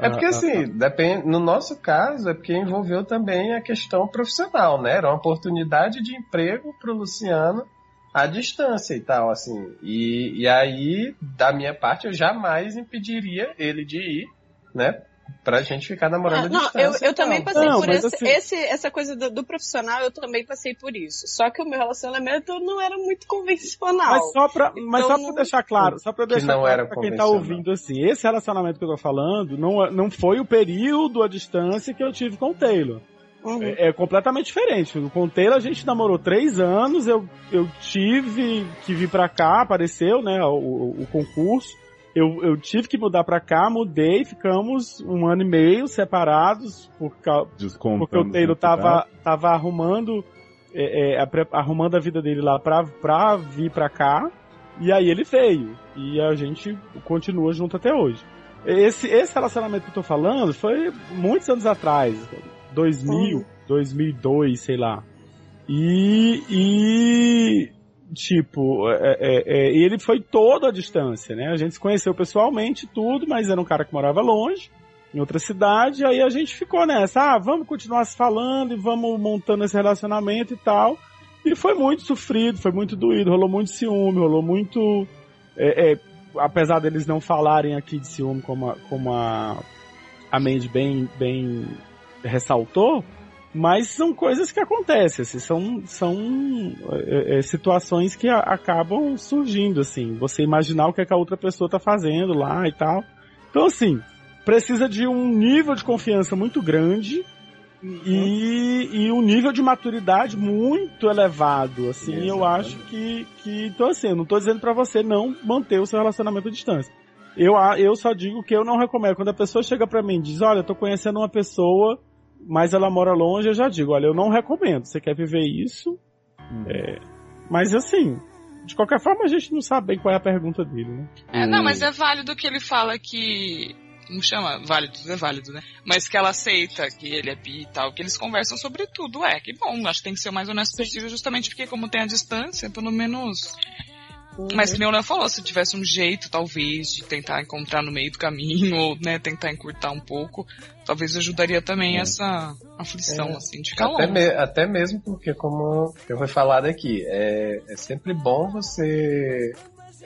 É porque assim, depende, no nosso caso, é porque envolveu também a questão profissional, né? Era uma oportunidade de emprego pro Luciano à distância e tal, assim. E, e aí, da minha parte, eu jamais impediria ele de ir, né? Pra gente ficar namorando Ah, não, eu, distância. eu e tal. também passei Não, por esse, assim- esse- essa coisa do, do profissional, eu também passei por isso. Só que o meu relacionamento não era muito convencional. Mas só pra, mas Então só pra deixar claro, só pra Que deixar claro pra quem tá ouvindo assim, esse relacionamento que eu tô falando não, não foi o período à distância que eu tive com o Taylor. Uhum. É, é completamente diferente. Com o Taylor a gente namorou três anos, eu, eu tive que vir pra cá, apareceu, né, o- o concurso. Eu, eu tive que mudar pra cá, mudei, ficamos um ano e meio separados por, cau- Descontando porque o Taylor tava, necessidades. tava arrumando é, é, arrumando a vida dele lá pra, pra vir pra cá. E aí ele veio. E a gente continua junto até hoje. Esse, esse relacionamento que eu tô falando foi muitos anos atrás. 2000, 2002, sei lá. E, e tipo, é, é, é, ele foi todo à distância, né? A gente se conheceu pessoalmente, tudo, mas era um cara que morava longe, em outra cidade, aí a gente ficou nessa, ah, vamos continuar se falando e vamos montando esse relacionamento e tal. E foi muito sofrido, foi muito doído, rolou muito ciúme, rolou muito. é, é, apesar deles não falarem aqui de ciúme como a, como a, a Mandy bem, bem ressaltou, mas são coisas que acontecem, assim, são, são é, é, situações que a- acabam surgindo, assim, você imaginar o que, é que a outra pessoa tá fazendo lá e tal. Então, assim, precisa de um nível de confiança muito grande e, e um nível de maturidade muito elevado, assim, eu acho que, que, então assim, eu não tô dizendo pra você não manter o seu relacionamento à distância. Eu, eu só digo que eu não recomendo. Quando a pessoa chega pra mim e diz, olha, eu tô conhecendo uma pessoa, mas ela mora longe, eu já digo, olha, eu não recomendo. Você quer viver isso? Hum. É, mas assim, de qualquer forma a gente não sabe bem qual é a pergunta dele, né? É, não, mas é válido que ele fala que. Como chama? Válido, é válido, né? Mas que ela aceita que ele é bi e tal, que eles conversam sobre tudo. É, que bom, acho que tem que ser o mais honesto possível, justamente porque, como tem a distância, pelo menos. Mas que nem o Leon falou, se tivesse um jeito, talvez, de tentar encontrar no meio do caminho, *laughs* ou, né, tentar encurtar um pouco, talvez ajudaria também É. essa aflição, É. assim, de ficar Até, me- até mesmo porque, como eu fui falado aqui, é, é sempre bom você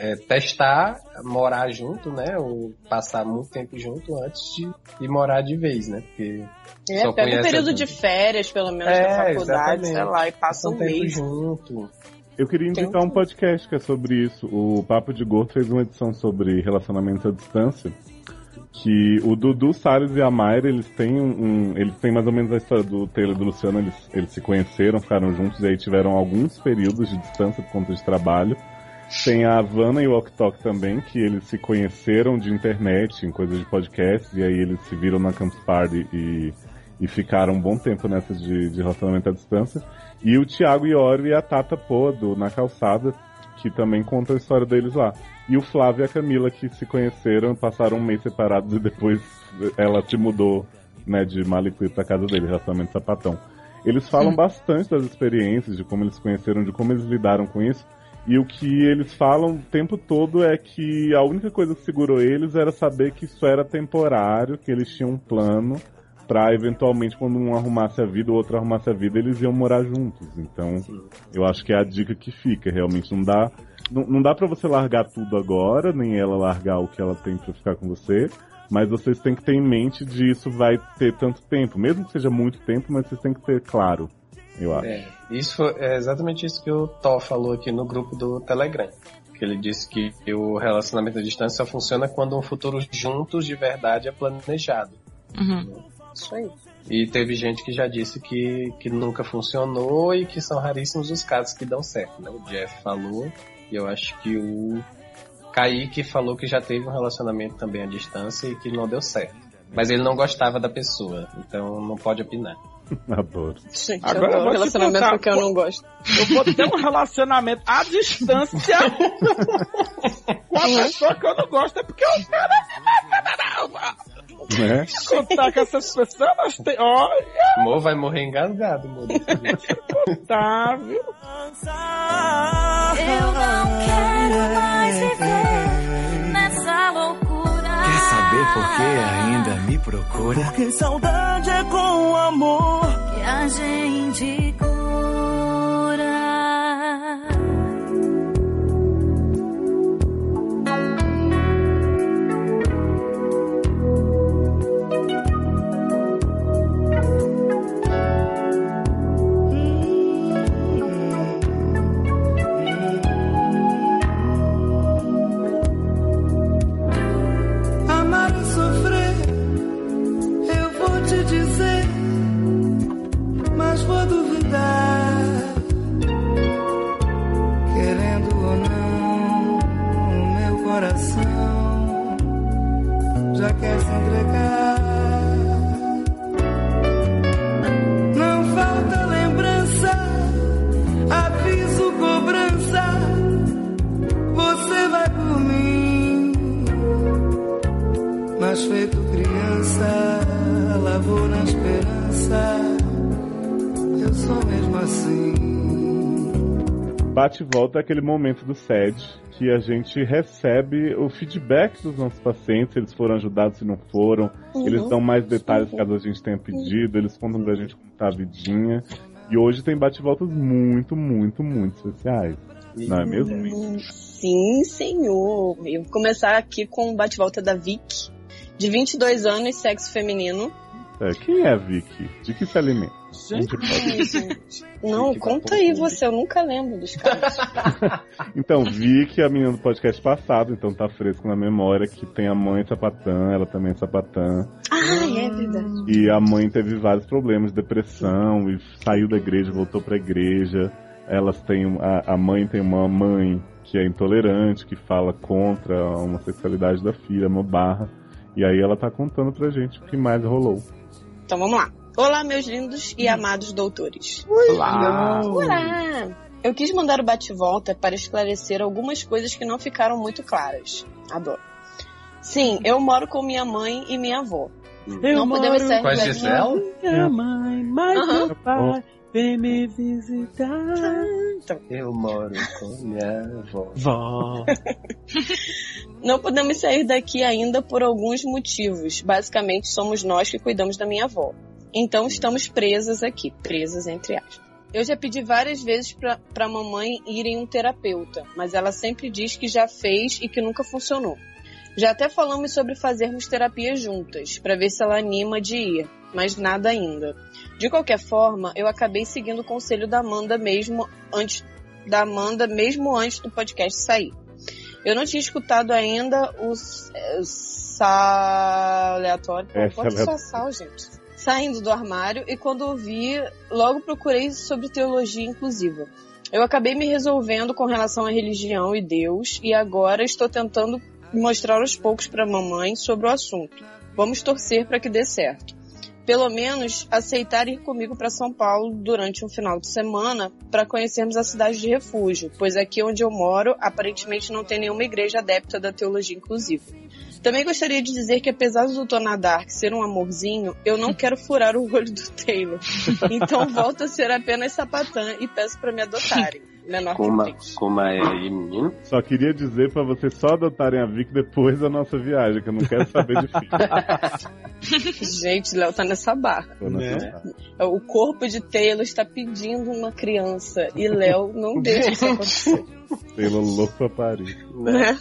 é, testar, morar junto, né? Ou passar muito tempo junto antes de, de morar de vez, né? Porque É, só pega um período de férias, pelo menos, É, da faculdade, exatamente. sei lá, e passa um um tempo mês. junto. Eu queria indicar um podcast que é sobre isso. O Papo de Gordo fez uma edição sobre relacionamento à distância. Que o Dudu, Salles e a Mayra, eles têm um, um- Eles têm mais ou menos a história do Taylor e do Luciano. Eles, eles se conheceram, ficaram juntos e aí tiveram alguns períodos de distância por conta de trabalho. Tem a Havana e o Ok Tok também, que eles se conheceram de internet, em coisas de podcast, e aí eles se viram na Campus Party e, e ficaram um bom tempo nessas de, de relacionamento à distância. E o Thiago Iório e a Tata Pô, do Na Calçada, que também contam a história deles lá. E o Flávio e a Camila, que se conheceram, passaram um mês separados e depois ela te mudou, né, de Malicuí pra casa dele, relacionamento sapatão. Eles falam bastante das experiências, de como eles se conheceram, de como eles lidaram com isso. E o que eles falam o tempo todo é que a única coisa que segurou eles era saber que isso era temporário, que eles tinham um plano pra eventualmente quando um arrumasse a vida, o outro arrumasse a vida, eles iam morar juntos. Então, eu acho que é a dica que fica, realmente não dá não, não dá para você largar tudo agora, nem ela largar o que ela tem pra ficar com você, mas vocês têm que ter em mente de isso vai ter tanto tempo, mesmo que seja muito tempo, mas vocês têm que ter claro, eu acho. É, isso foi- é exatamente isso que o Thor falou aqui no grupo do Telegram. Que ele disse que o relacionamento à distância só funciona quando um futuro juntos de verdade é planejado. Uhum. Isso aí. E teve gente que já disse que, que nunca funcionou e que são raríssimos os casos que dão certo, né? O Jeff falou, e eu acho que o Kaique falou que já teve um relacionamento também à distância e que não deu certo. Mas ele não gostava da pessoa, então não pode opinar. *laughs* Adoro. Gente, Agora eu eu vou te relacionamento contar, que eu não gosto. Eu vou ter um relacionamento à distância *laughs* com a pessoa que eu não gosto, é porque eu quero *laughs* Né? *laughs* contar com essas pessoas, elas têm, olha, Mo vai morrer engasgado, Mo. tá, *laughs* viu? Eu não quero mais viver nessa loucura. Quer saber por que ainda me procura? Porque saudade é com amor que a gente Mas feito criança, lavou na esperança. Eu sou mesmo assim. Bate e volta é aquele momento do SED que a gente recebe o feedback dos nossos pacientes, se eles foram ajudados, se não foram. Uhum. Eles dão mais detalhes caso a gente tenha pedido, eles contam pra gente como tá a vidinha. E hoje tem bate e voltas muito, muito, muito especiais. Não é mesmo? Sim, senhor. Eu vou começar aqui com o bate-volta da Vic, de 22 anos, sexo feminino. É, quem é a Vicky? De que se alimenta? Ai, pode- gente. Não, conta aí você, eu nunca lembro dos caras. *laughs* Então, Vicky é a menina do podcast passado, então tá fresco na memória que tem a mãe sapatã, ela também é sapatã. Ai, é verdade. E a mãe teve vários problemas, depressão, e saiu da igreja, voltou pra igreja. Elas têm. um- A, a mãe tem uma mãe que é intolerante, que fala contra a homossexualidade da filha, uma barra. E aí ela tá contando pra gente o que mais rolou. Então vamos lá. Olá, meus lindos e amados doutores. Olá! Olá! Eu quis mandar o bate-volta para esclarecer algumas coisas que não ficaram muito claras. Adoro. Sim, eu moro com minha mãe e minha avó. Eu não podemos moro ser Com a. Gisele? Minha mãe, mas Aham. meu pai vem me visitar. Eu moro com minha avó. Vó. *laughs* Não podemos sair daqui ainda por alguns motivos. Basicamente, somos nós que cuidamos da minha avó. Então, estamos presas aqui. Presas, entre aspas. Eu já pedi várias vezes pra, pra mamãe ir em um terapeuta, mas ela sempre diz que já fez e que nunca funcionou. Já até falamos sobre fazermos terapia juntas, pra ver se ela anima de ir, mas nada ainda. De qualquer forma, eu acabei seguindo o conselho da Amanda mesmo antes da Amanda mesmo antes do podcast sair. Eu não tinha escutado ainda os, é, o sal aleatório. Pô, É, só aleatório. sal, gente. Saindo do armário e quando ouvi, logo procurei sobre teologia inclusiva. Eu acabei me resolvendo com relação à religião e Deus e agora estou tentando mostrar aos poucos para mamãe sobre o assunto. Vamos torcer para que dê certo. Pelo menos aceitar ir comigo para São Paulo durante um final de semana para conhecermos a cidade de refúgio, pois aqui onde eu moro aparentemente não tem nenhuma igreja adepta da teologia inclusiva. Também gostaria de dizer que apesar do Dona Dark ser um amorzinho, eu não quero furar o olho do Taylor. *laughs* Então volto a ser apenas sapatã e peço para me adotarem. Menor que Como, três. como é aí, menino? Só queria dizer pra vocês só adotarem a Vicky depois da nossa viagem, que eu não quero saber de filho. *laughs* Gente, Léo tá nessa barra. Né? O corpo de Taylor está pedindo uma criança e Léo não deixa isso acontecer. *laughs* Taylor louco pra Paris. né?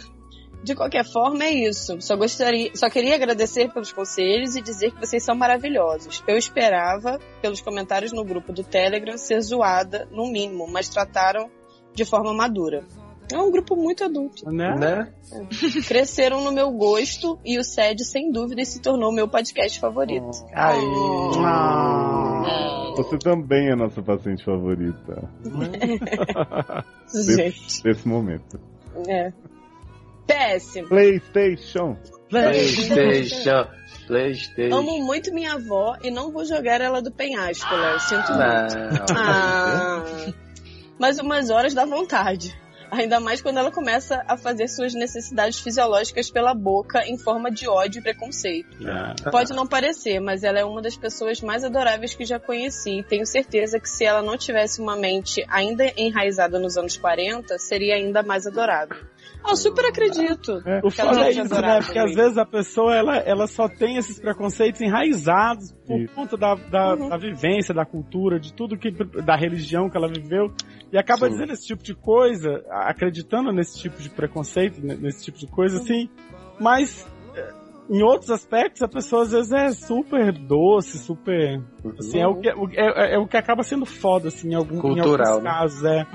De qualquer forma, é isso. Só gostaria, só queria agradecer pelos conselhos e dizer que vocês são maravilhosos. Eu esperava, pelos comentários no grupo do Telegram, ser zoada, no mínimo, mas trataram de forma madura. É um grupo muito adulto. Né? Né? Cresceram no meu gosto e o SED, sem dúvida, se tornou meu podcast favorito. Aí. Você também é nossa paciente favorita. *laughs* Gente, Desse, desse momento. é. Péssimo. PlayStation. PlayStation. PlayStation. Amo muito minha avó e não vou jogar ela do penhasco, Léo. Sinto muito. Não. Ah, mas umas horas dá vontade. Ainda mais quando ela começa a fazer suas necessidades fisiológicas pela boca em forma de ódio e preconceito. Pode não parecer, mas ela é uma das pessoas mais adoráveis que já conheci. E tenho certeza que se ela não tivesse uma mente ainda enraizada nos anos 40, seria ainda mais adorável. Ah, eu super acredito. É, o que ela foda é isso, né? Porque às vezes a pessoa ela, ela só tem esses preconceitos enraizados por Isso. conta da, da, Uhum. da vivência, da cultura, de tudo que. da religião que ela viveu. E acaba Sim. dizendo esse tipo de coisa, acreditando nesse tipo de preconceito, ne- nesse tipo de coisa, assim. Mas eh, em outros aspectos a pessoa às vezes é super doce, super. Assim, é, o que, o- é, é o que acaba sendo foda, assim, em, algum, Cultural, em né? alguns casos, é.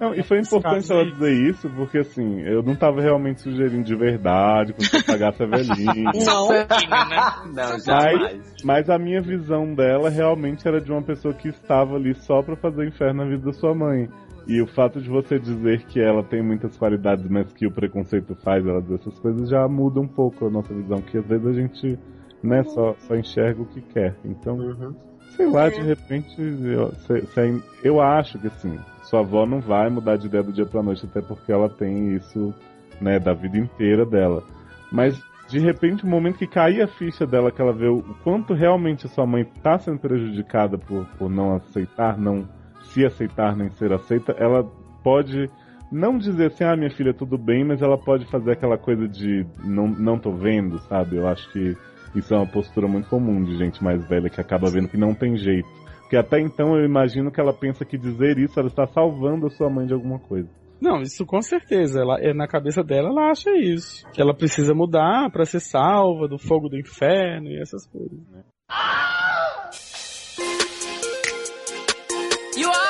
Não, e foi importante ela dizer isso, porque assim, eu não tava realmente sugerindo de verdade, quando você pagasse a velhinha. Não, *laughs* Não, jamais. Mas a minha visão dela realmente era de uma pessoa que estava ali só pra fazer inferno na vida da sua mãe. E o fato de você dizer que ela tem muitas qualidades, mas que o preconceito faz ela dizer essas coisas já muda um pouco a nossa visão, que às vezes a gente né, só, só enxerga o que quer. Então, Uhum. sei lá, de repente, eu, se- se ain- eu acho que assim, sua avó não vai mudar de ideia do dia pra noite, até porque ela tem isso, né, da vida inteira dela. Mas de repente, o momento que cair a ficha dela, que ela vê o quanto realmente sua mãe tá sendo prejudicada por, por não aceitar, não se aceitar nem ser aceita, ela pode não dizer assim, ah, minha filha, tudo bem, mas ela pode fazer aquela coisa de não, não tô vendo, sabe? Eu acho que isso é uma postura muito comum de gente mais velha que acaba vendo que não tem jeito. Porque até então eu imagino que ela pensa que dizer isso ela está salvando a sua mãe de alguma coisa. Não, isso com certeza. Ela, é, na cabeça dela, ela acha isso. Que ela precisa mudar pra ser salva do fogo do inferno e essas coisas, né? You already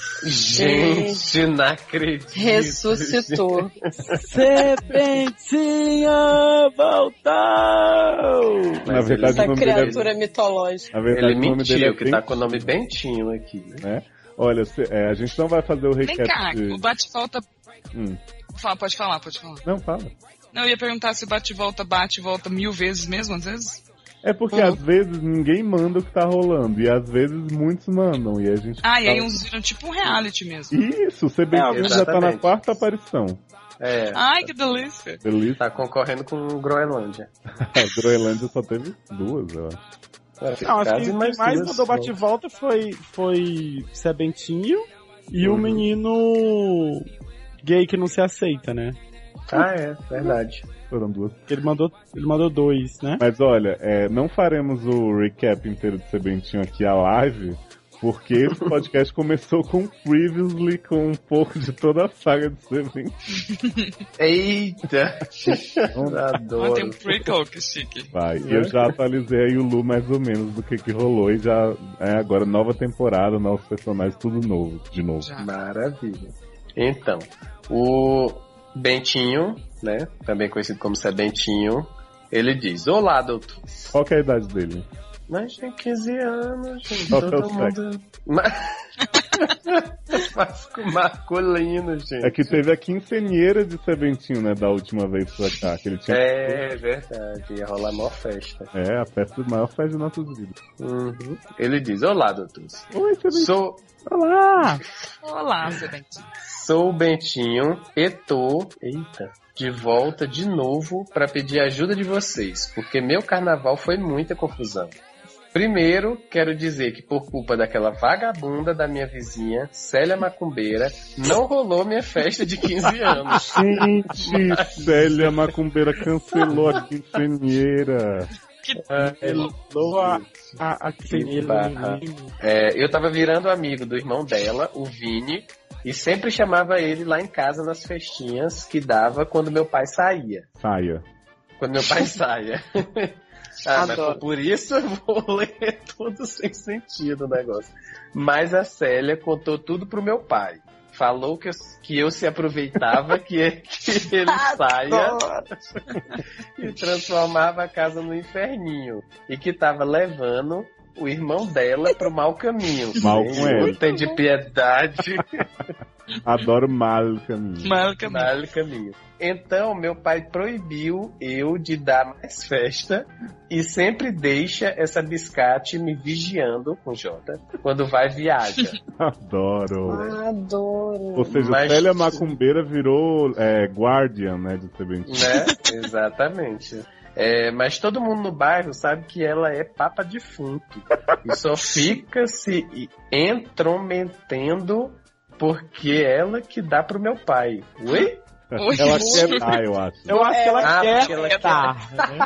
Gente, não acredito. Ressuscitou. Sebentinho voltou! Na verdade, Essa o nome dele é- criatura mitológica. na verdade, Ele dele mentiu, é que tá Bentinho, com o nome Bentinho aqui. né? Olha, se- é, a gente não vai fazer o Vem recap cá, de... o bate-volta. Hum, Fala, pode falar, pode falar. não, fala. Não, eu ia perguntar se bate-volta, bate-volta mil vezes mesmo, às vezes. É porque Uhum. às vezes ninguém manda o que tá rolando, e às vezes muitos mandam, e a gente... Ah, e aí uns viram tipo um reality mesmo. Isso, o CBT É, já tá na quarta aparição. É, Ai, que delícia. Delícia. tá concorrendo com o Groenlândia. *laughs* A Groenlândia só teve duas, eu acho. Não, acho que Quase quem mais mais duas, mudou né? bate e volta foi, foi Sebentinho e o Uhum. menino gay que não se aceita, né? Ah, é, verdade. Foram duas. Ele mandou, ele mandou dois, né? Mas olha, é, não faremos o recap inteiro de Sebentinho aqui a live, porque esse *laughs* podcast começou com Previously, com um pouco de toda a saga de Sebentinho. Eita! Ah, Adoro. tem um prequel, que chique. Vai. E eu já atualizei aí o Lu mais ou menos do que que rolou e já é agora nova temporada, novos personagens, tudo novo, de novo. Já. Maravilha. Então, o Bentinho, né? Também conhecido como Sebentinho, ele diz: Olá, doutor. Qual é a idade dele? Mas tem 15 anos, gente. Qual que é Todo *laughs* *laughs* o mundo. Vasco masculino, gente. É que teve a quinceanheira de Sebentinho, né, da última vez pra cá, que ele tinha... É verdade, ia rolar maior festa. É, a festa, a maior festa de nossas vidas. Uhum. Ele diz: Olá, doutor. Oi, Sebentinho. Sou, Olá! Olá, Sebentinho. sou o Bentinho e tô, eita, de volta de novo para pedir ajuda de vocês, porque meu carnaval foi muita confusão. Primeiro, quero dizer que por culpa daquela vagabunda da minha vizinha, Célia Macumbeira, não rolou minha festa de 15 anos. Gente, Célia Macumbeira cancelou a quinceanheira. Elou a, a, a Que barra. É, eu tava virando amigo do irmão dela, o Vini, e sempre chamava ele lá em casa nas festinhas que dava quando meu pai saía. Saia. Quando meu pai saia. Ah, mas Adoro. por- por isso eu vou *laughs* ler tudo sem sentido o negócio. Mas a Célia contou tudo pro meu pai. Falou que eu, que eu se aproveitava que, *laughs* que ele *laughs* saia e transformava a casa no inferninho. E que tava levando o irmão dela pro mau caminho. Mal com ele. Tem de piedade. Adoro mal caminho. Mal caminho. Mal caminho. Então, meu pai proibiu eu de dar mais festa e sempre deixa essa biscate me vigiando com J quando vai viaja. *laughs* Adoro. Adoro. Ou seja, Mas- Célia Macumbeira virou é, Guardian, né? De Sebentinho. né? Exatamente. É, mas todo mundo no bairro sabe que ela é papa defunto e só *laughs* fica se entrometendo porque é ela que dá pro meu pai. Oi? Oi? Ela quer dar, eu acho. Eu acho que ela Ah, quer porque ela quer- estar, né?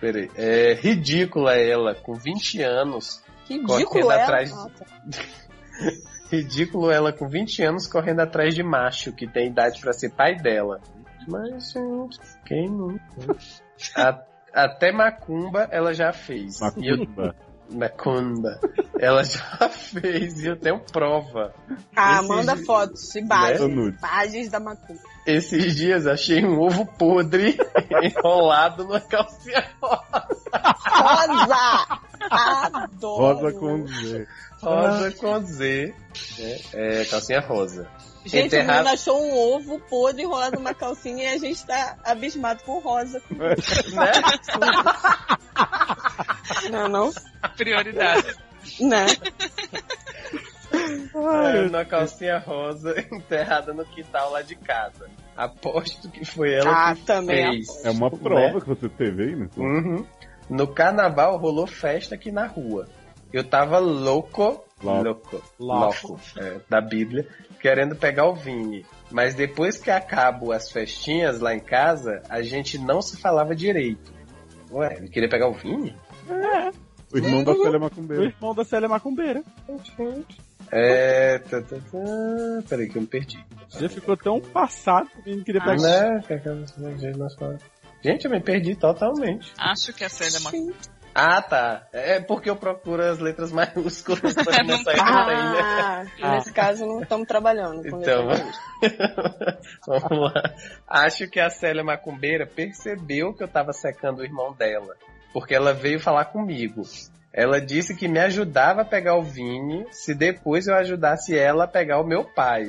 Peraí. É ridícula ela, com 20 anos. Correndo ela. atrás- Ah. *laughs* Ridículo ela com 20 anos correndo atrás de macho que tem idade pra ser pai dela. Mas, gente, quem não? *laughs* A- até macumba ela já fez. E eu- Macumba. Macumba. Ela já *laughs* fez e eu tenho prova. Ah, Esses manda dias- fotos, imagens, Né? Imagens da macumba. Esses dias achei um ovo podre *laughs* enrolado numa calcinha Rosa! Adoro! Rosa com Z. rosa com Z. né? É, calcinha rosa. Gente, o Enterrado- menino achou um ovo podre enrolado numa calcinha e a gente tá abismado com rosa. *laughs* Né? Não, não? Prioridade. Né? É, uma calcinha rosa *laughs* enterrada no quintal lá de casa. Aposto que foi ela Ah, que também fez. É uma prova que você teve aí, né? Uhum. No carnaval rolou festa aqui na rua. Eu tava louco, Louco. louco, louco, é, da Bíblia, querendo pegar o Vini. Mas depois que acabam as festinhas lá em casa, a gente não se falava direito. Ué, ele queria pegar o Vini? O irmão da Célia O Macumbeira. irmão da Célia Macumbeira. É. Tá, tá, tá. Peraí que eu me perdi. Já ficou tão passado que o menino queria pegar. Né? Que aquela- gente, eu me perdi totalmente. Acho que a Célia é uma... Ah, tá. É porque eu procuro as letras maiúsculas pra *laughs* não sair por aí, né? Ah, nesse caso não estamos trabalhando com Então, *laughs* vamos lá. Acho que a Célia Macumbeira percebeu que eu tava secando o irmão dela, porque ela veio falar comigo. Ela disse que me ajudava a pegar o Vini se depois eu ajudasse ela a pegar o meu pai.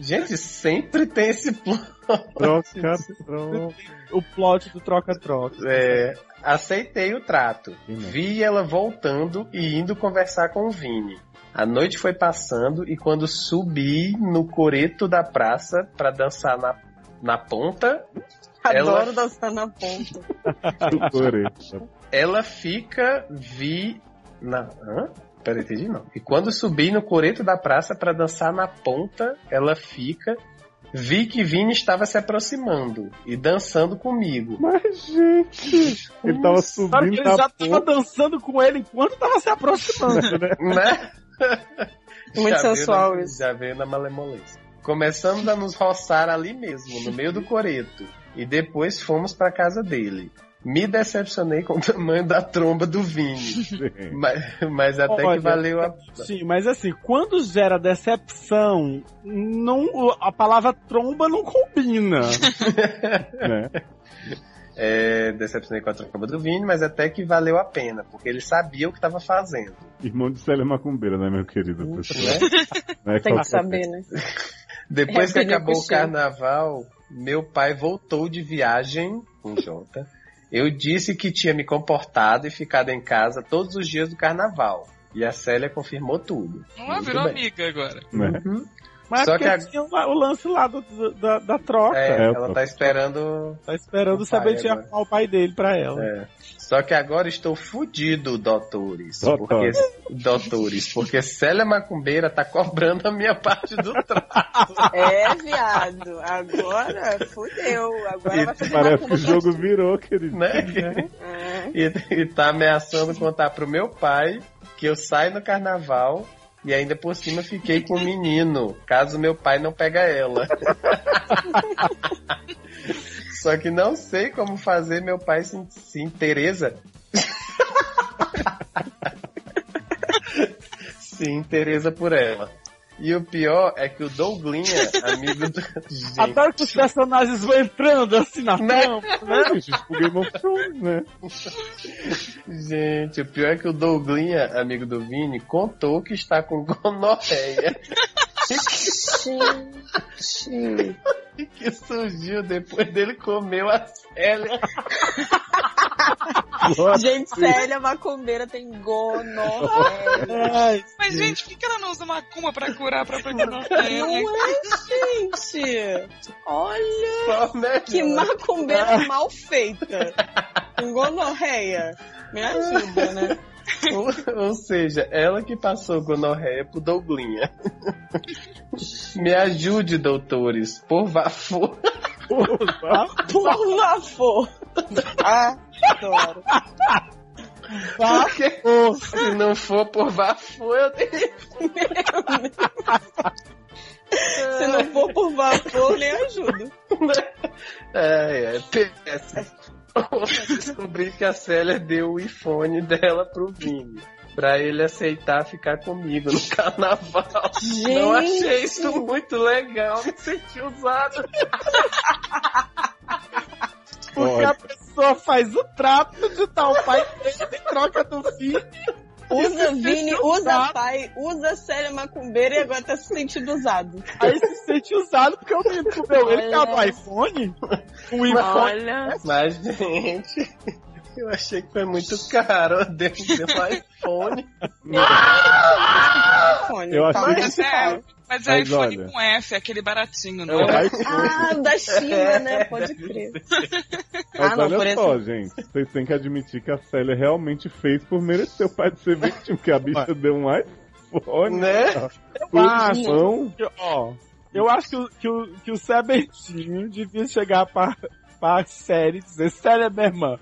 Gente, sempre tem esse plano. Troca, troca. O plot do troca-troca. É, aceitei o trato. Né? Vi ela voltando e indo conversar com o Vini. A noite foi passando e quando subi no coreto da praça pra dançar na, na ponta, Adoro Ela- dançar na ponta. Ela fica vi na hã? Peraí, entendi não. E quando subi no coreto da praça pra dançar na ponta, ela fica vi que Vini estava se aproximando e dançando comigo. Mas, gente, ele tava Claro que subindo ele já tava ponta. dançando com ele enquanto tava se aproximando, *laughs* né? né? Muito Já sensual na- isso. Já veio na malemolência. Começamos a nos roçar ali mesmo, no meio do coreto. E depois fomos pra casa dele. Me decepcionei com o *laughs* tamanho da tromba do Vini. Mas, mas até Olha, que valeu a. Sim, mas assim, quando gera decepção, não, a palavra tromba não combina. *laughs* né? É, decepcionei com a tromba do Vini, mas até que valeu a pena, porque ele sabia o que estava fazendo. Irmão de Célia Macumbeira, né, meu querido? pessoal? Né? Tem que saber, né? Depois É, que acabou o carnaval, meu pai voltou de viagem com Jota. Eu disse que tinha me comportado e ficado em casa todos os dias do carnaval. E a Célia confirmou tudo. Ah, virou bem. amiga agora. Né? Mas Só porque que a- tinha o o lance lá do- do- da, da troca. É, É, ela tá esperando. Tá esperando saber de arrumar o pai dele pra ela. é. Só que agora estou fudido, doutores. Doutor. Porque, doutores, porque Célia Macumbeira tá cobrando a minha parte do trato. *laughs* É, viado. Agora fudeu. Agora vai E fazer Parece que o jogo virou, querido. né? É. E, e tá ameaçando contar pro meu pai que eu saio no carnaval e ainda por cima fiquei com um menino, caso meu pai não pega ela. Só que não sei como fazer meu pai se, se interesa. se interesa por ela. E o pior é que o Douglinha, *laughs* amigo do. Gente, Adoro que os personagens vão entrando assim na Né? né? Né? gente, o pior é que o Douglinha, amigo do Vini, contou que está com gonorreia. *laughs* Gente. que surgiu depois dele comer a Célia. Gente, Célia Macumbeira tem gonorreia. Mas, gente, por que que ela não usa macumba pra curar a própria Não gonorreia? né? é, gente. Olha. Que macumbeira mal feita. Com gonorreia. Me ajuda, né? *laughs* Ou, ou seja, ela que passou gonorreia pro Douglinha. *laughs* Me ajude, doutores, por favor. Por favor. Ah, adoro. Porque se não for por vapor, eu tenho. Se não for por vapor, nem ajudo. *laughs* É, é, PS. *laughs* Descobri que a Célia deu o iPhone dela pro Vini. Pra ele aceitar ficar comigo no carnaval. *laughs* Não achei isso muito legal, me senti usado. Porque a pessoa faz o trato de o pai em troca do filho. Usa Vini, usa pai, usa Célia Macumbeira e agora tá se sentindo usado. Aí se sente usado porque o menino comeu ele que é do iPhone. O iPhone. Olha. Mas, gente, eu achei que foi muito caro. Eu dei um iPhone. iPhone, *laughs* Eu tá? achei Mas é, mas é iPhone olha. com F, aquele baratinho, não É é? iPhone. Ah, da China, né? Pode crer. *laughs* Mas Ah, não, olha só, esse- gente. Vocês têm que admitir que a Célia realmente fez por merecer o pai de ser vítima, porque a bicha deu um iPhone. Né? Por acho. mão. que, ó, eu acho que, o- que, o, que o Sebentinho devia chegar pra, pra série e dizer, sério, minha irmã,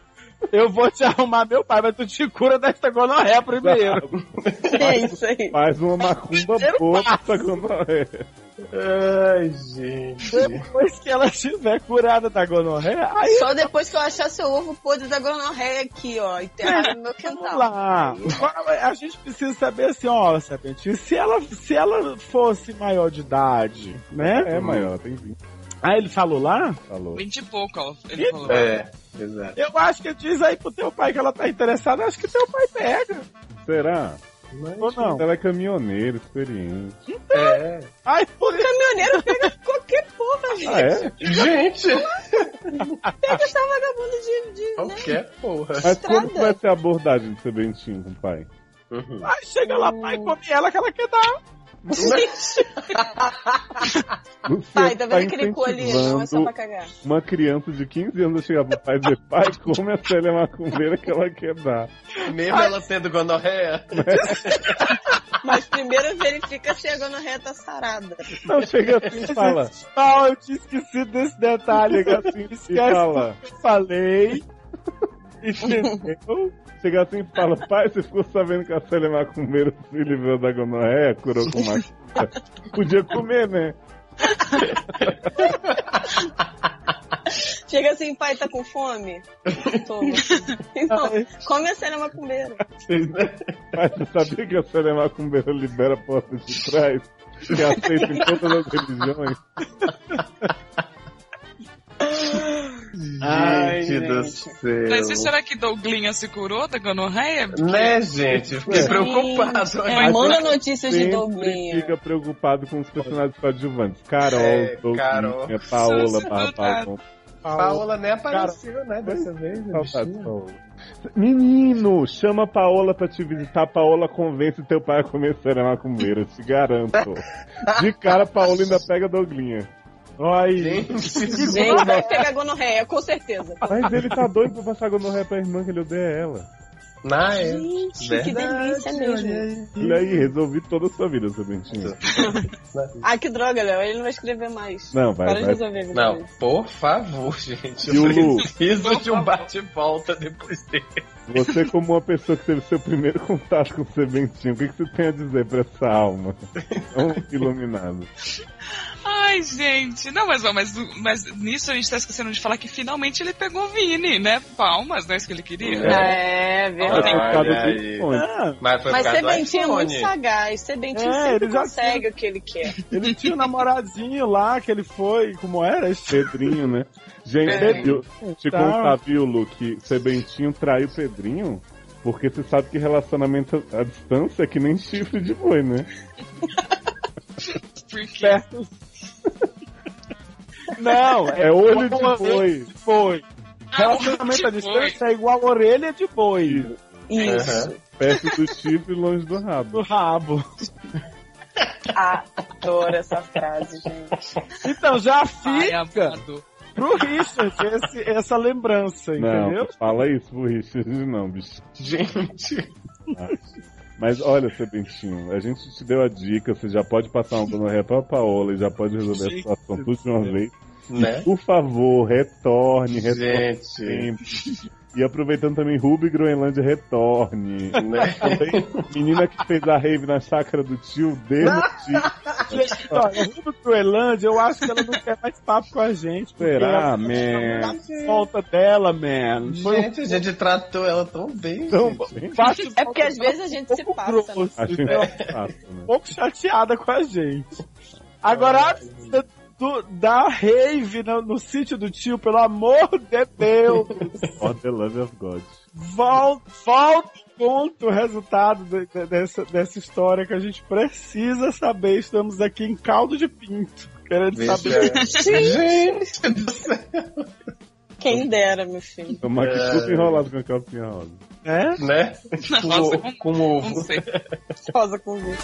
eu vou te arrumar meu pai, mas tu te cura desta gonorreia primeiro. *laughs* É isso aí. Faz uma macumba boa pra gonorreia. Ai, gente. Depois que ela estiver curada da gonorreia, aí Só depois que eu achar seu ovo podre da gonorreia aqui, ó, enterrado no meu vamos quintal. lá. Agora, A gente precisa saber assim, ó, Sebentinho, se ela, se ela fosse maior de idade, né? É maior, tem 20. Aí ele falou lá? Falou. 20 e pouco, ó. Ele falou. É, exato. Eu acho que diz aí pro teu pai que ela tá interessada, acho que teu pai pega. Será? Ou não? Ela é caminhoneiro, experiente. É. Ai, por. Caminhoneiro pega qualquer porra, gente. Ah, é? Gente, Pega essa vagabunda de. de né? qualquer porra. Mas como Estrada. que vai ser a abordagem de Sebentinho com o pai? Uhum. Aí chega lá, pai, come ela que ela quer dar. Pai, tá vendo tá aquele cu ali? Não é só pra cagar. uma criança de 15 anos a chegar pro pai e dizer, pai, come a Célia Macumbeira que ela quer dar. Mesmo ela tendo gonorreia. Mas primeiro verifica se a gonorreia tá sarada. Não, chega assim e fala. Não, eu tinha esquecido desse detalhe, assim, *laughs* E esquece fala. que eu falei. *laughs* Entendeu? Chega assim e fala, pai, você ficou sabendo que a Célia Macumbeira se livrou da gonorreia, curou com macumba? *laughs* Podia comer, né? Chega assim, pai, tá com fome? *laughs* Então, come a cena macumbeira. Pai, você sabia que a Célia Macumbeira libera portas de trás? Que é aceita em todas as religiões? Gente. Do céu. Mas e será que Douglinha se curou da gonorreia? Né, gente? Fiquei É. preocupado. É, manda notícias de Douglinha. fica preocupado com os personagens coadjuvantes. Carol, É, Douglinha, Carol. Paola, barra Paola. Paola nem apareceu, né, dessa vez. né, Saudades, bichinha? Paola. Menino, chama a Paola pra te visitar. Paola convence teu pai a comer Célia Macumbeira, eu te garanto. *laughs* De cara, Paola ainda pega a Douglinha. Olha, Gente, *laughs* Gente, vai pegar gonorreia, com certeza. Mas ele tá doido pra passar gonorreia pra irmã que ele odeia ela. Na é. Gente, que Verdade, delícia olha mesmo. aí. E aí, resolvi toda a sua vida, seu Bentinho. *laughs* Ah, que droga, Léo. Ele não vai escrever mais. Não, vai, Para de vai. resolver Não, por favor, gente. O Eu Lu? preciso de um bate-volta depois dele. Você, como uma pessoa que teve seu primeiro contato com o Sebentinho, o que, que você tem a dizer pra essa alma? *laughs* Tão iluminado. Ai, gente. Não, mas, mas, mas nisso a gente tá esquecendo de falar que finalmente ele pegou o Vini, né? Palmas, não é isso que ele queria? É, verdade. Olha aí. Ah, Mas foi Mas Sebentinho é muito sagaz. Sebentinho É, sempre ele já consegue o que ele quer. ele tinha um namoradinho lá que ele foi, como era? Pedrinho, né? Gente, Pedrinho. eu te Tá. contar, viu, Lu, que Sebentinho traiu Pedrinho? Porque você sabe que relacionamento à distância é que nem chifre de boi, né? *laughs* Porque Perto. Não, É olho de boi. de boi. Relacionamento à distância é igual orelha de boi Isso. Perto do chifre e longe do rabo. no rabo. Adoro essa frase, gente. Então já Ai, fica amado. pro Richard esse- essa lembrança, Não, entendeu? fala isso pro Richard, não, bicho. Gente. Mas olha, Sebentinho, a gente te deu a dica, você já pode passar uma gonorreia pra Paola e já pode resolver a situação tudo de uma vez. Né? Por favor, retorne, retorne Gente. sempre. E aproveitando também, Ruby Groenlândia, retorne. Né? Menina que fez a rave na chácara do tio. Olha, o Rubo Groenlândia, eu acho que ela não quer mais papo com a gente. Será, ela- man? a Falta dela, man. Foi Gente, a gente tratou ela tão bem. tão baixo É porque às vezes a gente se passa. né? grosso, Acho entendeu? fácil, né? um pouco chateada com a gente. Agora, do, da rave no, no sítio do tio, pelo amor de Deus, *laughs* For the love of God. volta, volta e conta o resultado de- de- dessa, dessa história que a gente precisa saber. Estamos aqui em caldo de pinto, querendo Veja. saber. *laughs* Gente do céu. Quem dera, meu filho. Tomar que É. tudo enrolado com a calcinha rosa. Né? Né? Nossa, Com, *laughs* com ovo. Não sei. Rosa com V.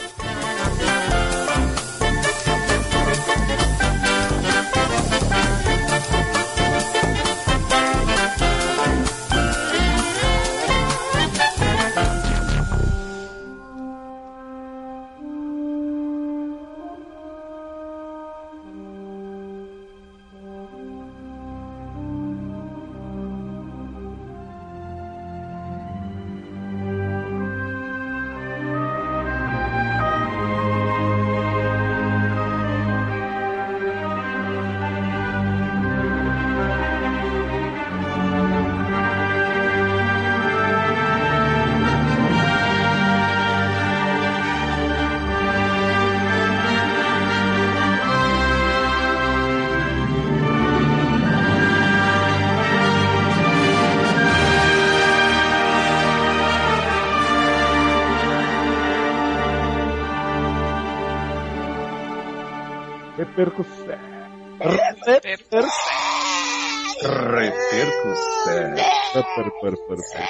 Repercussão.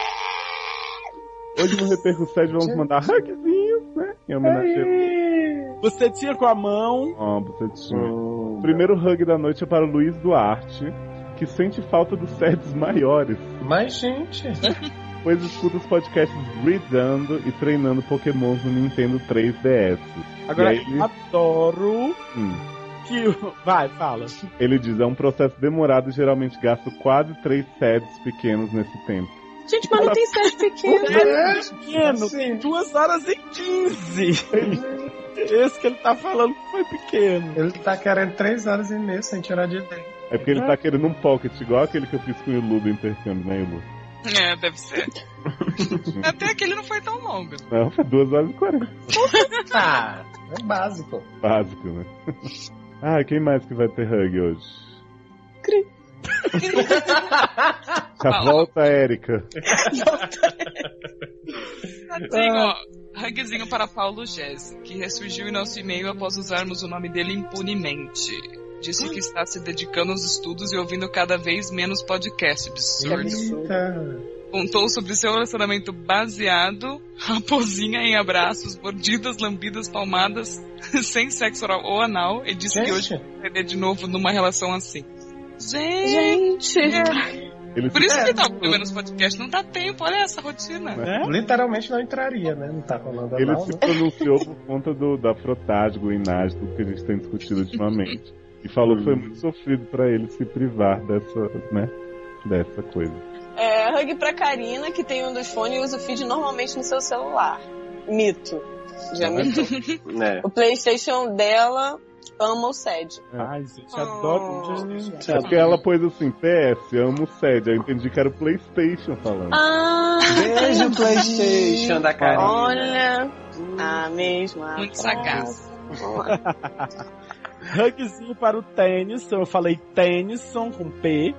Hoje no Repercussão vamos mandar hugzinho, né? Em homenagem Você tinha com a mão. a Bucetinho. O primeiro hug da noite é para o Luiz Duarte, que sente falta dos sets maiores, Mas, gente. *laughs* pois escuta os podcasts gridando e treinando pokémons no Nintendo 3DS. Agora, aí adoro Hum. Que. Vai, fala. Ele diz, é um processo demorado e geralmente gasto quase três sets pequenos nesse tempo. Gente, mas não tem sete *laughs* pequeno. É pequeno, Assim. tem duas horas e quinze. Esse que ele tá falando foi pequeno. Ele tá querendo três horas e meia sem tirar de dentro. É porque ele tá querendo um pocket, igual aquele que eu fiz com o Ilu do intercâmbio, né, Ilu? É, deve ser. *laughs* Até aquele não foi tão longo. Não, foi duas horas e quarenta. Ah, é básico. Básico, né? Ah, quem mais que vai ter hug hoje? Já Fala. volta, Érica. Assim, ó, hugzinho para Paulo Gess, que ressurgiu em nosso e-mail após usarmos o nome dele impunemente. Disse que está se dedicando aos estudos e ouvindo cada vez menos podcast absurdo. Eita. Contou sobre seu relacionamento baseado, *laughs* raposinha em abraços, mordidas, lambidas, palmadas, *laughs* sem sexo oral ou anal, e disse que hoje Gente, vai perder de novo numa relação assim. Gente! Gente, Ele Por isso É, que tá ouvindo menos podcast, não dá tempo, olha essa rotina. Né? literalmente não entraria, né? Não tá rolando Ele anal, se né? pronunciou por conta do, da frotagem, guinagem, tudo que a gente tem discutido ultimamente. E falou que foi muito sofrido pra ele se privar dessa, né? Dessa coisa. É, hug pra Karina, que tem um dos fones e usa o feed normalmente no seu celular. Mito. Já mitou. É. *laughs* O Playstation dela ama o SED. Ai, gente, adoro. Gente, É porque ela pôs assim, PS, amo o SED. Eu entendi que era o Playstation falando. Ah, Beijo. PlayStation da Karina. Olha, a mesma. Muito sagaz. *laughs* Hugzinho para o Tennyson. Eu falei Tennyson com P.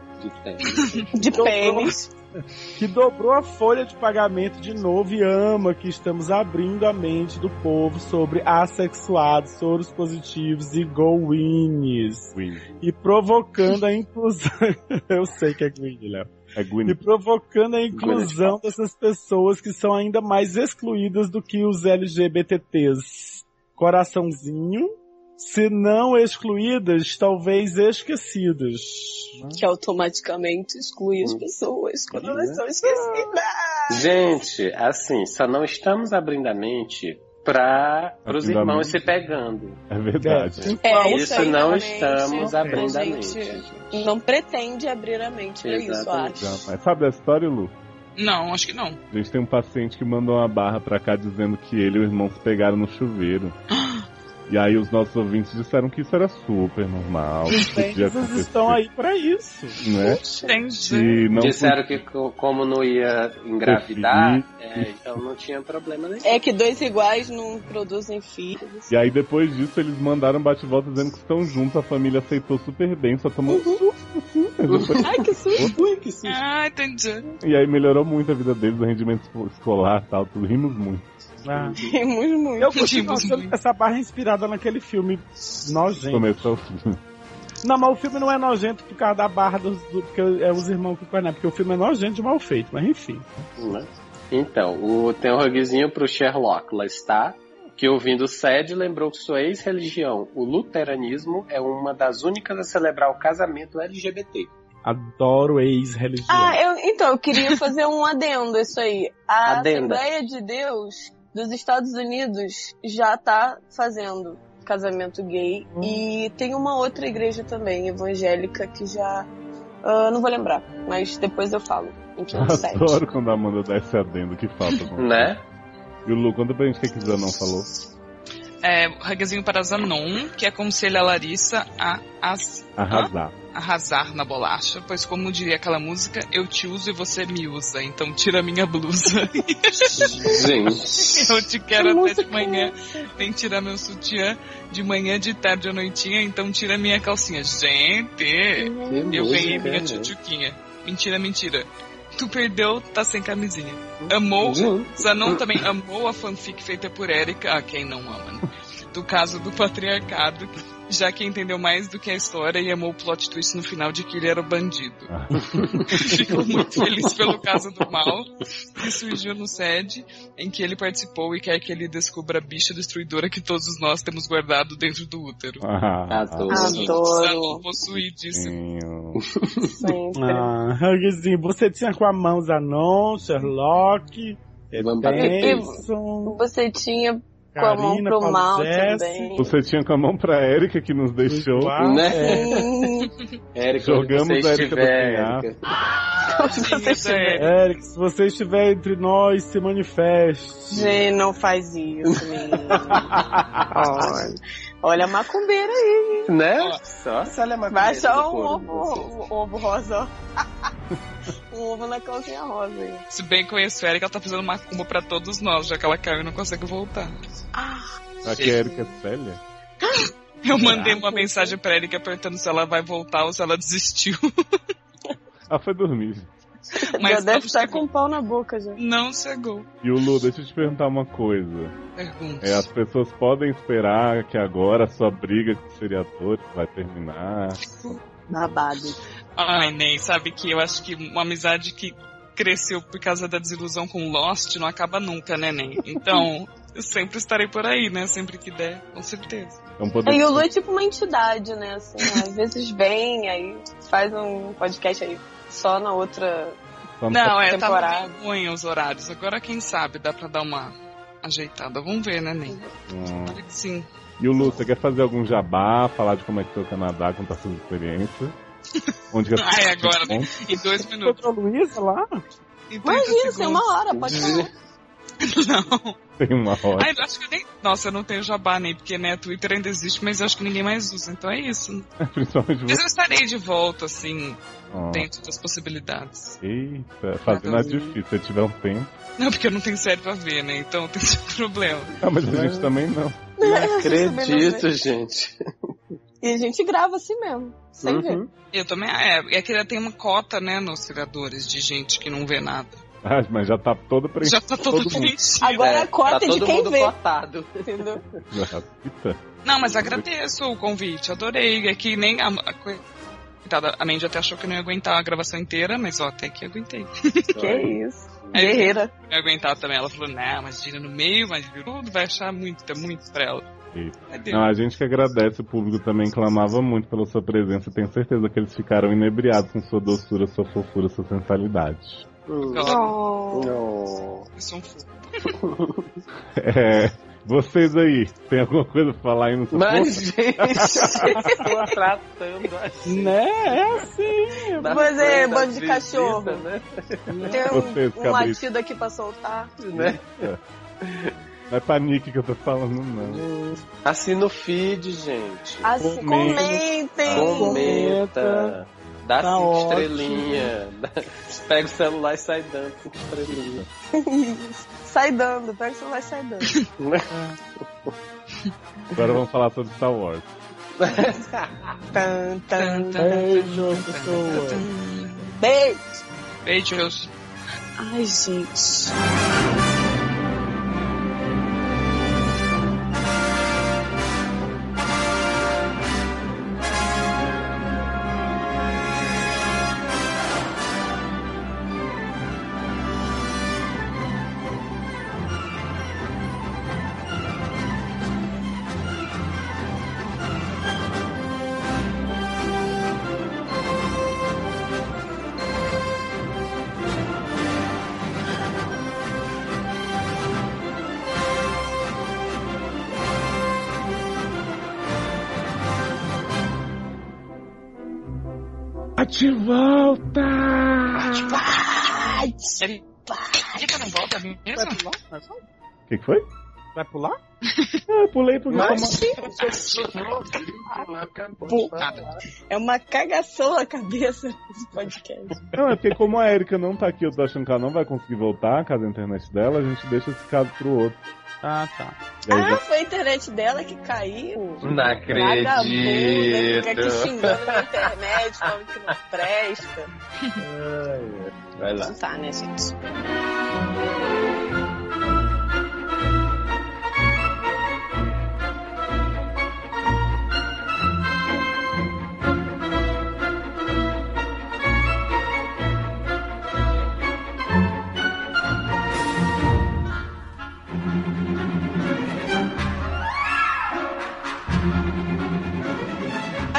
De *laughs* pênis. *laughs* Que dobrou a folha de pagamento de novo e ama que estamos abrindo a mente do povo sobre assexuados, soros positivos e go-wins. E provocando a inclusão. *laughs* Eu sei que é Gwyn, Léo. É Gwyn. E provocando a inclusão dessas pessoas que são ainda mais excluídas do que os LGBTs. Coraçãozinho. Se não excluídas, talvez esquecidas. Que automaticamente exclui as pessoas quando elas são esquecidas. Gente, assim, só não estamos abrindo a mente para os irmãos mente. se pegando. É verdade. É, Isso aí, não estamos abrindo a a gente mente. não pretende abrir a mente pra isso, acho. Mas sabe a história, Lu? Não, acho que não. A gente tem um paciente que mandou uma barra pra cá dizendo que ele e o irmão se pegaram no chuveiro. *gasps* E aí os nossos ouvintes disseram que isso era super normal. Os acontecer, estão aí pra isso. Né? Entendi. E não Disseram que co- como não ia engravidar, é, então não tinha problema nenhum. É que dois iguais não produzem filhos. E aí depois disso eles mandaram bate-volta dizendo que estão juntos, a família aceitou super bem, só tomou um susto, assim, depois- Ai, que susto. Ui, que susto. Ah, entendi. E aí melhorou muito a vida deles, o rendimento esco- escolar e tal, tudo, rimos muito. Ah. Rimos muito. Eu continuo Rimos achando muito. essa barra é inspirada naquele filme nojento. Começou ao fim. Não, mas o filme não é nojento por causa da barra dos, do, porque é os irmãos que conhecem, porque o filme é nojento de mal feito, mas enfim. Né? Então, o, tem um rugzinho pro Sherlock lá está, que ouvindo o SED lembrou que sua ex-religião, o luteranismo, é uma das únicas a celebrar o casamento LGBT. Adoro ex-religião. Ah, eu, então, eu queria fazer um adendo a isso aí. A Adenda. Assembleia de Deus dos Estados Unidos já tá fazendo casamento gay. E tem uma outra igreja também, evangélica, que já. ah, não vou lembrar, mas depois eu falo. Em que site. Adoro quando a Amanda dá esse adendo que falta. Né? E o Lu, conta pra gente o que que Zanon falou. É, rugzinho para Zanon, que aconselha a Larissa a, as- Arrasar. arrasar na bolacha, pois como diria aquela música, eu te uso e você me usa, então tira minha blusa. *laughs* Gente. eu te quero até de manhã, nem tirar meu sutiã de manhã, de tarde à noitinha, então tira minha calcinha. Gente, eu ganhei minha tchutchuquinha. Mentira, mentira. Tu perdeu, tá sem camisinha. Amou, Zanon também amou a fanfic feita por Erika, ah, quem não ama, né? Do caso do patriarcado, já que entendeu mais do que a história e amou o plot twist no final de que ele era o bandido. *laughs* Ficou muito feliz pelo caso do mal que surgiu no SED, em que ele participou e quer que ele descubra a bicha destruidora que todos nós temos guardado dentro do útero. Ah, Adoro. Adoro. Possuidíssimo. Ah, você tinha com a mão Zanon, Sherlock. Edson, Você tinha com a mão pro Paulo mal também. Você tinha com a mão pra Erika que nos deixou. Uau, Né? Sim. Érica, Jogamos *laughs* a Érica do penhasco. Érica. Se você estiver. Eric, *laughs* se você estiver entre nós, se manifeste. Gente, não faz isso, menino. *laughs* Olha, olha a macumbeira aí. Né? Só se ela é uma Vai só um ovo, ovo rosa. Um ovo na calcinha rosa aí. Se bem conheço a Erika, ela tá fazendo macumba pra todos nós, já que ela caiu e não consegue voltar. Será que a Erika é Célia? Eu mandei uma mensagem pra Erika perguntando se ela vai voltar ou se ela desistiu. *laughs* Ah, foi dormir. Mas já deve estar chegou. com o pau na boca já. Não chegou. E o Lu, deixa eu te perguntar uma coisa. Pergunta. É, as pessoas podem esperar que agora a sua briga com os seriadores vai terminar. Babado. Ai, Ney, sabe que eu acho que uma amizade que cresceu por causa da desilusão com Lost não acaba nunca, né, Ney? Então, *laughs* eu sempre estarei por aí, né? Sempre que der, com certeza. Então poder... E o Lu é tipo uma entidade, né? Assim, às vezes vem, aí faz um podcast aí só na outra. Só Não, é, tava temporada. meio ruim os horários. Agora, quem sabe, dá pra dar uma ajeitada. Vamos ver, né, Ney? Hum. Espero que Sim. E o Lu, você quer fazer algum jabá, falar de como é que foi o Canadá, contar sua experiência? Onde que as Ai, agora, né? Em dois minutos. Encontrou a Luísa lá? Em 30 Imagina, tem segundos. uma hora, pode falar. Não. Tem uma hora. Ai, eu acho que eu nem, Nossa, eu não tenho jabá nem, porque né, Twitter ainda existe, mas eu acho que ninguém mais usa, então é isso. *laughs* Principalmente Mas eu estarei de volta, assim, Ó. dentro das possibilidades. Eita, fazendo a difícil, se tiver um tempo. Não, porque eu não tenho série pra ver, né? Então tem *laughs* esse problema. Ah, mas a gente também não. Não acredito, acredito, gente. E a gente grava assim mesmo, sem ver. Uhum. Eu também, é, é que ainda tem uma cota, né, nos criadores de gente que não vê nada. *laughs* Ah, mas já tá todo preenchido. Já tá todo mundo. preenchido. Agora É, a cota tá é de todo quem vê. cotado. *laughs* Entendeu? Eita. Não, mas agradeço o convite, adorei. É que nem a, a, coitada, a Mandy até achou que eu não ia aguentar a gravação inteira, mas ó, até que aguentei. *laughs* Que isso. É, Guerreira. Não ia aguentar também. Ela falou, não, mas gira no meio, mas tudo, vai achar muito, é muito pra ela. Deu. Não, a gente que agradece, o público também clamava muito pela sua presença. Tenho certeza que eles ficaram inebriados com sua doçura, sua fofura, sua sensualidade. Hum. Oh. Um fofo. *laughs* É, vocês aí, tem alguma coisa pra falar aí no seu Mas, gente, *laughs* estou tratando assim. Né? É assim. da Pois é, bando de cachorro. Né? Tem Vocês, um, um cabrito. latido aqui pra soltar. né? Não é panique que eu tô falando, não. Assina o feed, gente. Assim, Comenta. comentem. Comenta. Dá Tá cinco estrelinhas. *laughs* Pega o celular e sai dando cinco estrelinhas. *laughs* sai dando, pega o celular e sai dando. *laughs* Agora vamos falar sobre Star Wars. Tan, tan, tan. Beijo, pessoas. Beijo. Beijos. Ai, gente. Bate volta! Vai. Ele, ele que não volta mesmo? O que, que foi? Vai pular? Ah, eu pulei porque Mas- como... É uma cagação na cabeça desse podcast. Não, é porque como a Erika não tá aqui, eu tô achando que ela não vai conseguir voltar, caso a internet dela, a gente deixa esse caso pro outro. Ah, tá. Ah, já- foi a internet dela que caiu. Não Vagabunda, fica aqui acredito. xingando na internet, falando que não presta. Vai lá. Não tá, né, gente?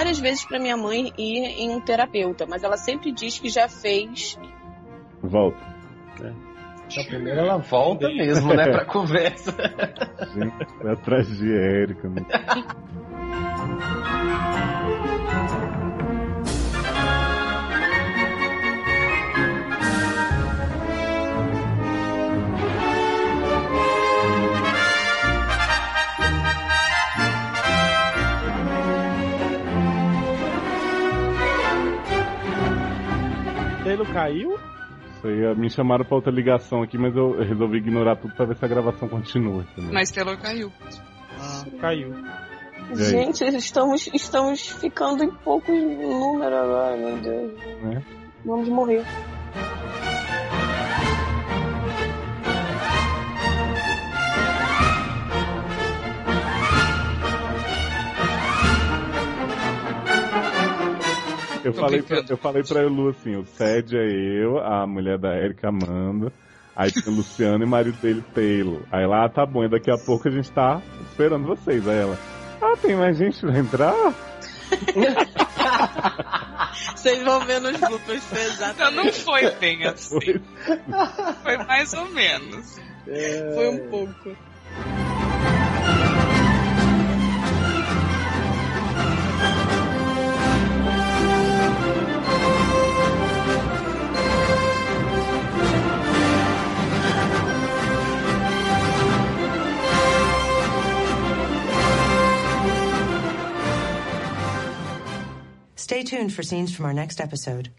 Várias vezes pra minha mãe ir em um terapeuta, mas ela sempre diz que já fez. Volta. Então, primeiro ela volta mesmo, né, pra *laughs* conversa. Gente, atrás de Erika. Né? *laughs* Taylor caiu? Eh, me chamaram pra outra ligação aqui, mas eu resolvi ignorar tudo pra ver se a gravação continua. Entendeu? Mas Taylor caiu. Ah, caiu. Gente, estamos, estamos ficando em poucos números agora, meu Deus. Né? Vamos morrer. Eu falei, pra, eu falei pra Elu assim, o Sed é eu, a mulher da Erika Amanda, aí tem o Luciano e o marido dele, Taylor. Aí lá, ah, tá bom, e daqui a pouco a gente tá esperando vocês. Aí ela, ah, tem mais gente pra entrar? *laughs* Vocês vão ver nos Não, exatamente. não foi bem *laughs* assim. Foi. Foi mais ou menos. Foi um pouco. Stay tuned for scenes from our next episode.